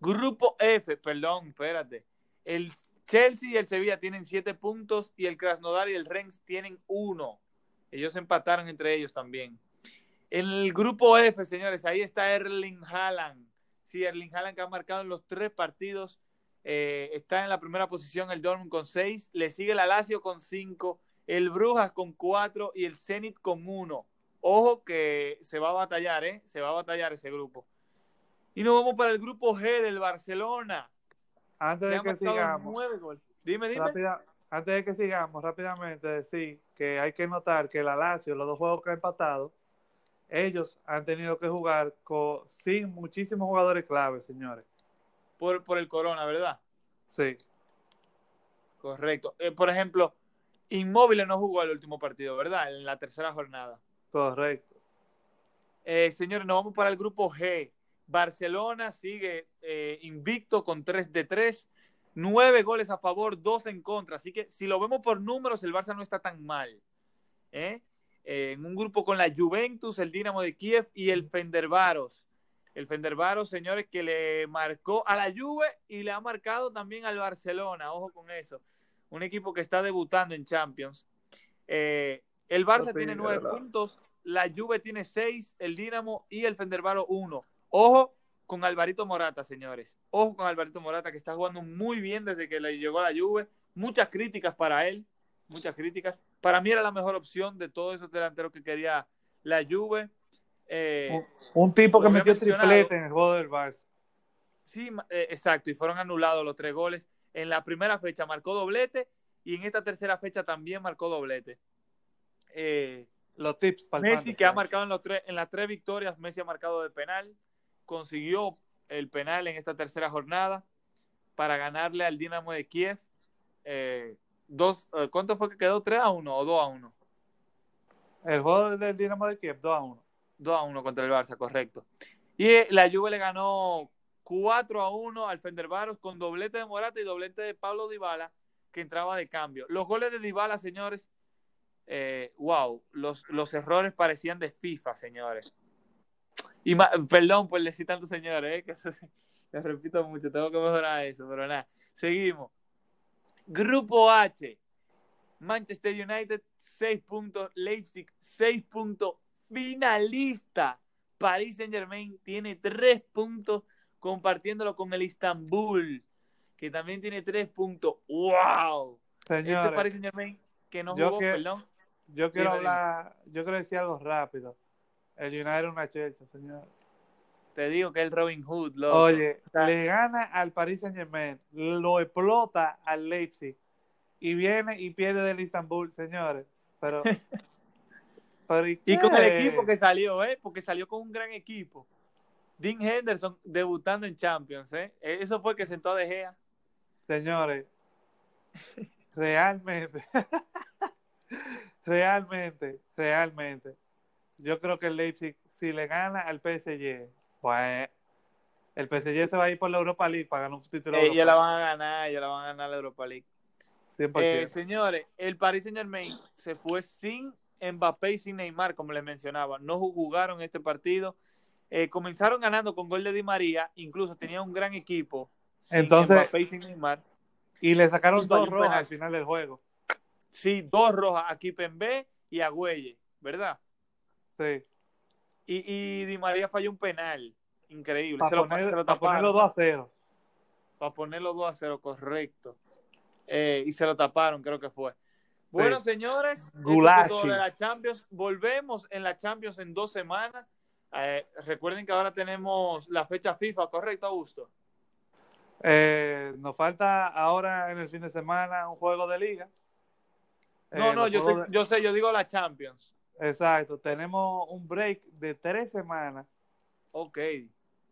Grupo F, perdón, espérate. El Chelsea y el Sevilla tienen siete puntos y el Krasnodar y el Rennes tienen uno. Ellos empataron entre ellos también. El grupo F, señores, ahí está Erling Haaland. Sí, Erling Haaland que ha marcado en los tres partidos. Eh, está en la primera posición el Dortmund con seis. Le sigue el Alacio con cinco. El Brujas con cuatro y el Zenit con uno. Ojo que se va a batallar, ¿eh? Se va a batallar ese grupo. Y nos vamos para el grupo G del Barcelona. Antes de que sigamos. Dime, dime. antes de que sigamos, rápidamente decir que hay que notar que el Lazio, los dos juegos que ha empatado, ellos han tenido que jugar con, sin muchísimos jugadores claves, señores. Por, por el corona, ¿verdad? Sí. Correcto. Eh, por ejemplo, Inmóvil no jugó el último partido, ¿verdad? En la tercera jornada. Correcto. Eh, señores, nos vamos para el grupo G. Barcelona sigue eh, invicto con 3 de 3, 9 goles a favor, 2 en contra. Así que si lo vemos por números, el Barça no está tan mal. ¿eh? en un grupo con la Juventus, el Dinamo de Kiev y el Fendervaros. El Fendervaros, señores, que le marcó a la Juve y le ha marcado también al Barcelona. Ojo con eso. Un equipo que está debutando en Champions. Eh, el Barça tiene nueve puntos, la Juve tiene seis, el Dinamo y el Fenderbaro uno. Ojo con Alvarito Morata, señores. Ojo con Alvarito Morata, que está jugando muy bien desde que le llegó a la Juve. Muchas críticas para él, muchas críticas. Para mí era la mejor opción de todos esos delanteros que quería la Juve. Eh, un, tipo que metió triplete en el juego del Barça. Sí, eh, exacto, y fueron anulados los tres goles. En la primera fecha marcó doblete y en esta tercera fecha también marcó doblete. Eh, los tips para Messi, que ha marcado en, los tres, en las tres victorias, Messi ha marcado de penal, consiguió el penal en esta tercera jornada para ganarle al Dinamo de Kiev. Eh, dos, eh, ¿Cuánto fue que quedó? ¿3 a 1 o 2 a 1? El juego del Dinamo de Kiev, 2 a 1. 2 a 1 contra el Barça, correcto. Y eh, la Juve le ganó 4 a 1 al Fenderbaros con doblete de Morata y doblete de Pablo Dybala que entraba de cambio. Los goles de Dybala, señores, eh, wow, los, los errores parecían de FIFA, señores. Y perdón por decir tanto, señores, eh, que eso, les repito mucho, tengo que mejorar eso, pero nada, seguimos. Grupo H, Manchester United, 6 puntos, Leipzig, 6 puntos, finalista. Paris Saint Germain tiene 3 puntos compartiéndolo con el Istanbul, que también tiene 3 puntos. ¡Wow! Este Señores, este Paris Saint Germain que no jugó, perdón, yo quiero hablar, yo quiero decir algo rápido. El United es una Chelsea, señor. Te digo que el Robin Hood, loco. Oye, le gana al Paris Saint Germain, lo explota al Leipzig y viene y pierde del Istanbul, señores. Pero, ¿y, con el equipo que salió, ¿eh? Porque salió con un gran equipo. Dean Henderson debutando en Champions, ¿eh? Eso fue que sentó a De Gea. Señores, realmente realmente, realmente, yo creo que el Leipzig, si le gana al PSG, pues el PSG se va a ir por la Europa League para ganar un título. Ellos la van a ganar, ellos la van a ganar la Europa League. Eh, señores, el Paris Saint Germain se fue sin Mbappé y sin Neymar, como les mencionaba. No jugaron este partido. Eh, comenzaron ganando con gol de Di María, incluso tenía un gran equipo. Entonces, Mbappé y sin Neymar. Y le sacaron dos rojas al final del juego. Sí, dos rojas a Kipembe y a Güelle, ¿verdad? Sí. Y, y Di María falló un penal. Increíble. Para, ponerlo 2 a 0. Para ponerlo 2 a 0, correcto. Eh, y se lo taparon, creo que fue. Bueno, señores, todo de la Champions. Volvemos en la Champions en dos semanas. Eh, recuerden que ahora tenemos la fecha FIFA, ¿correcto, Augusto? Eh, nos falta ahora en el fin de semana un juego de liga. No, no, yo, yo sé, yo digo la Champions. Exacto, tenemos un break de tres semanas. Ok.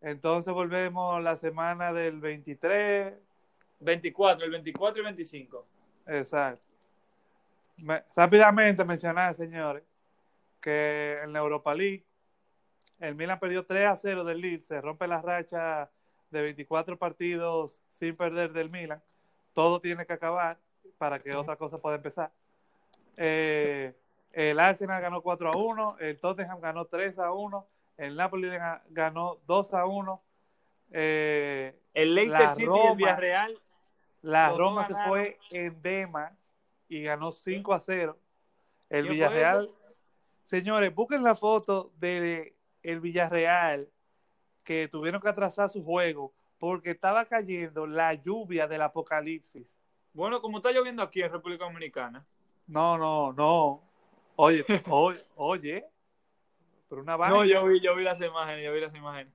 Entonces volvemos la semana del 23. 24, el 24 y 25. Exacto. rápidamente mencionar, señores, que en la Europa League el Milan perdió 3 a 0 del Leeds, se rompe la racha de 24 partidos sin perder del Milan. Todo tiene que acabar para que otra cosa pueda empezar. Eh, el Arsenal ganó 4 a 1, el Tottenham ganó 3 a 1, el Napoli ganó 2 a 1. Eh, el Leicester City y el Villarreal. La Roma se fue en Dema y ganó 5 a 0. El Villarreal. Señores, busquen la foto de el Villarreal que tuvieron que atrasar su juego porque estaba cayendo la lluvia del apocalipsis. Bueno, como está lloviendo aquí en República Dominicana. No, no, no. Oye, oye, oye. Pero una No, yo vi, yo vi las imágenes, yo vi las imágenes.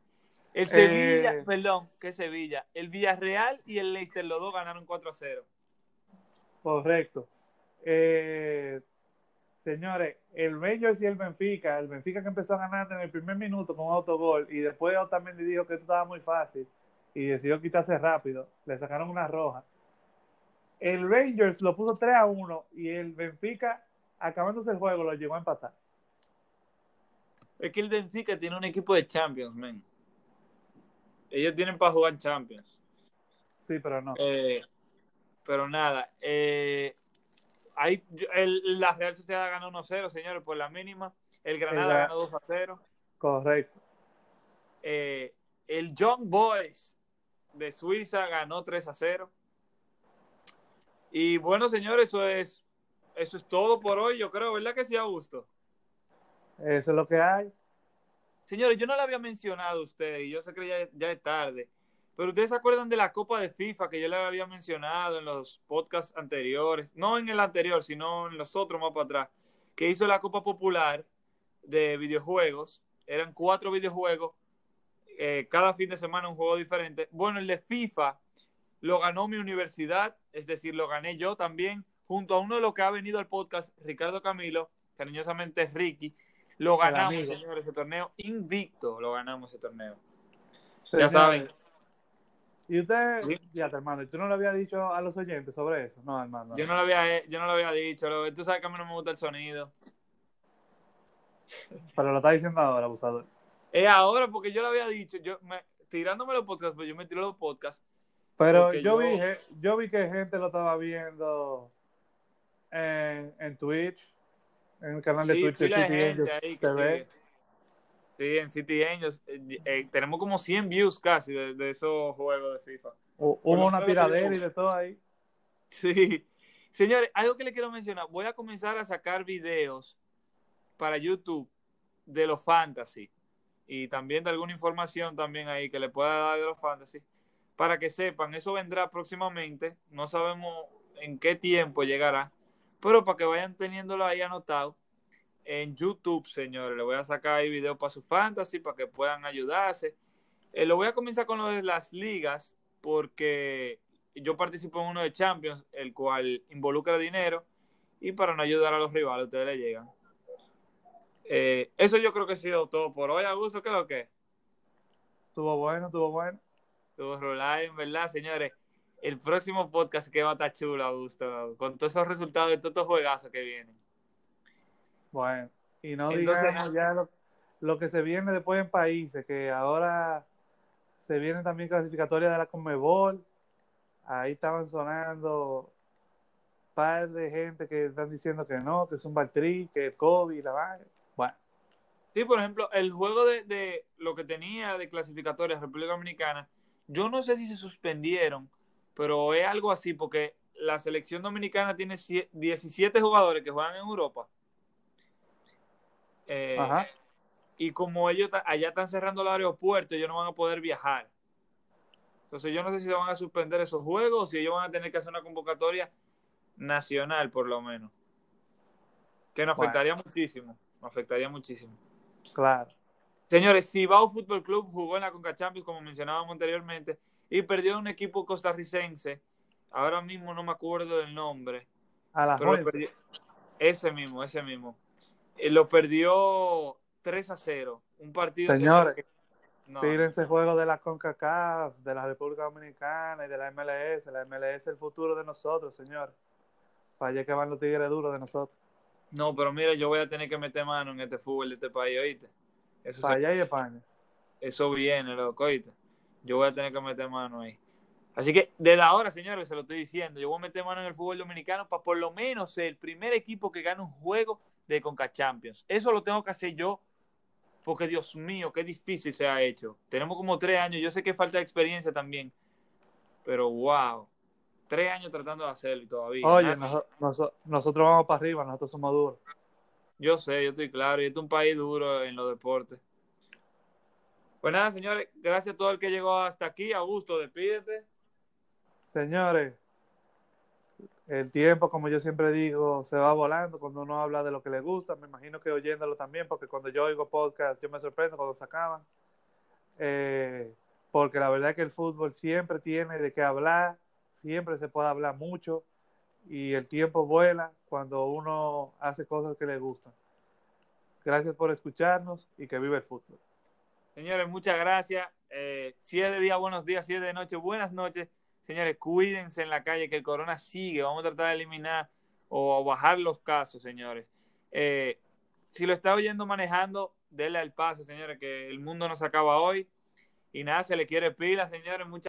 El Sevilla, eh, perdón, ¿qué Sevilla? El Villarreal y el Leicester, los dos ganaron 4 a 0. Correcto. Eh, señores, el Rangers y el Benfica, el Benfica que empezó a ganar en el primer minuto con autogol y después Otamendi dijo que esto estaba muy fácil y decidió quitarse rápido, le sacaron una roja. El Rangers lo puso 3 a 1 y el Benfica, acabándose el juego, lo llegó a empatar. Es que el Benfica tiene un equipo de Champions, man. Ellos tienen para jugar Champions. Sí, pero no. Eh, pero nada. Eh, ahí, el, la Real Sociedad ganó 1-0, señores, por la mínima. El Granada El- ganó 2-0. Correcto. Eh, el Young Boys de Suiza ganó 3-0. Y bueno, señores, eso es, eso es todo por hoy. Yo creo, ¿verdad que sí, Augusto? Eso es lo que hay. Señores, yo no le había mencionado a usted, y yo sé que ya, ya es tarde, pero ustedes se acuerdan de la Copa de FIFA que yo le había mencionado en los podcasts anteriores, no en el anterior, sino en los otros más para atrás, que hizo la Copa Popular de videojuegos. Eran cuatro videojuegos, eh, cada fin de semana un juego diferente. Bueno, el de FIFA lo ganó mi universidad, es decir, lo gané yo también, junto a uno de los que ha venido al podcast, Ricardo Camilo, cariñosamente Ricky. Lo ganamos, señores, ese torneo invicto, lo ganamos ese torneo. Señores, Ya saben. Y usted, Sí. ya hermano, ¿y tú no le habías dicho a los oyentes sobre eso? No, hermano. Yo no lo había, yo no lo había dicho, lo- tú sabes que a mí no me gusta el sonido. Pero lo está diciendo ahora, abusador. Es ahora porque yo lo había dicho, yo me, tirándome los podcasts, pues yo me tiro los podcasts. Pero yo, yo- Vi, yo vi que gente lo estaba viendo en, en Twitch, en el canal de Sí, Twitch de City Angels TV. Sí, en City Angels. eh, eh, tenemos como 100 views casi de, de esos juegos de FIFA. Por Hubo una tiradera y de todo ahí. Sí. Señores, algo que le quiero mencionar. Voy a comenzar a sacar videos para YouTube de los fantasy. Y también de alguna información también ahí que le pueda dar de los fantasy. Para que sepan, eso vendrá próximamente. No sabemos en qué tiempo llegará. Pero para que vayan teniéndolo ahí anotado en YouTube, señores. Le voy a sacar ahí videos para su fantasy, para que puedan ayudarse. Eh, lo voy a comenzar con lo de las ligas, porque yo participo en uno de Champions, el cual involucra dinero, y para no ayudar a los rivales, ustedes le llegan. Eh, eso yo creo que ha sido todo por hoy, Augusto, ¿qué es lo que es? Estuvo bueno, estuvo bueno. Tuvo Rolay, en verdad, señores. El próximo podcast que va a estar chulo, Augusto, con todos esos resultados de todos estos juegazos que vienen. Bueno, y no Entonces, digamos ya lo, lo que se viene después en países, que ahora se vienen también clasificatorias de la Conmebol. Ahí estaban sonando par de gente que están diciendo que no, que es un Baltri, que el COVID, la vaina. Bueno, Sí, por ejemplo, el juego de, de lo que tenía de clasificatorias República Dominicana, yo no sé si se suspendieron, pero es algo así, porque la selección dominicana tiene cie- 17 jugadores que juegan en Europa. Eh, ajá. y como ellos allá están cerrando el aeropuerto, ellos no van a poder viajar. Entonces yo no sé si se van a suspender esos juegos o si ellos van a tener que hacer una convocatoria nacional, por lo menos. Que nos Bueno. afectaría muchísimo. Nos afectaría muchísimo. Claro. Señores, Cibao Fútbol Club jugó en la Conca Champions, como mencionábamos anteriormente, y perdió un equipo costarricense. Ahora mismo no me acuerdo del nombre, A la perdió- ese mismo, ese mismo. Eh, lo perdió 3 a 0. Un partido. Señores, que- no, Tírense juego de la CONCACAF, de la República Dominicana y de la MLS. La MLS es el futuro de nosotros, señor. Para allá que van los tigres duros de nosotros. no, pero mira, yo voy a tener que meter mano en este fútbol de este país, ¿oíste? Eso, Para se- allá y España. eso viene, loco, ¿oíste? Yo voy a tener que meter mano ahí. Así que desde ahora, señores, se lo estoy diciendo, yo voy a meter mano en el fútbol dominicano para por lo menos ser el primer equipo que gane un juego de Conca Champions. Eso lo tengo que hacer yo porque, Dios mío, qué difícil se ha hecho. Tenemos como tres años, yo sé que falta de experiencia también, pero wow, tres años tratando de hacerlo y todavía. Oye, noso- nosotros vamos para arriba, nosotros somos duros. Yo sé, yo estoy claro, y este es un país duro en los deportes. Pues nada, señores, gracias a todo el que llegó hasta aquí. Augusto, despídete. Señores, el tiempo, como yo siempre digo, se va volando cuando uno habla de lo que le gusta. Me imagino que oyéndolo también, porque cuando yo oigo podcast, yo me sorprendo cuando se acaban. Eh, porque la verdad es que el fútbol siempre tiene de qué hablar, siempre se puede hablar mucho. y el tiempo vuela cuando uno hace cosas que le gustan. Gracias por escucharnos y que vive el fútbol. Señores, muchas gracias. Eh, si es de día, buenos días. Si es de noche, buenas noches. Señores, cuídense en la calle, que el corona sigue. Vamos a tratar de eliminar o bajar los casos, señores. Eh, si lo está oyendo manejando, denle al paso, señores, que el mundo no se acaba hoy. Y nada, se le quiere pila, señores. Muchas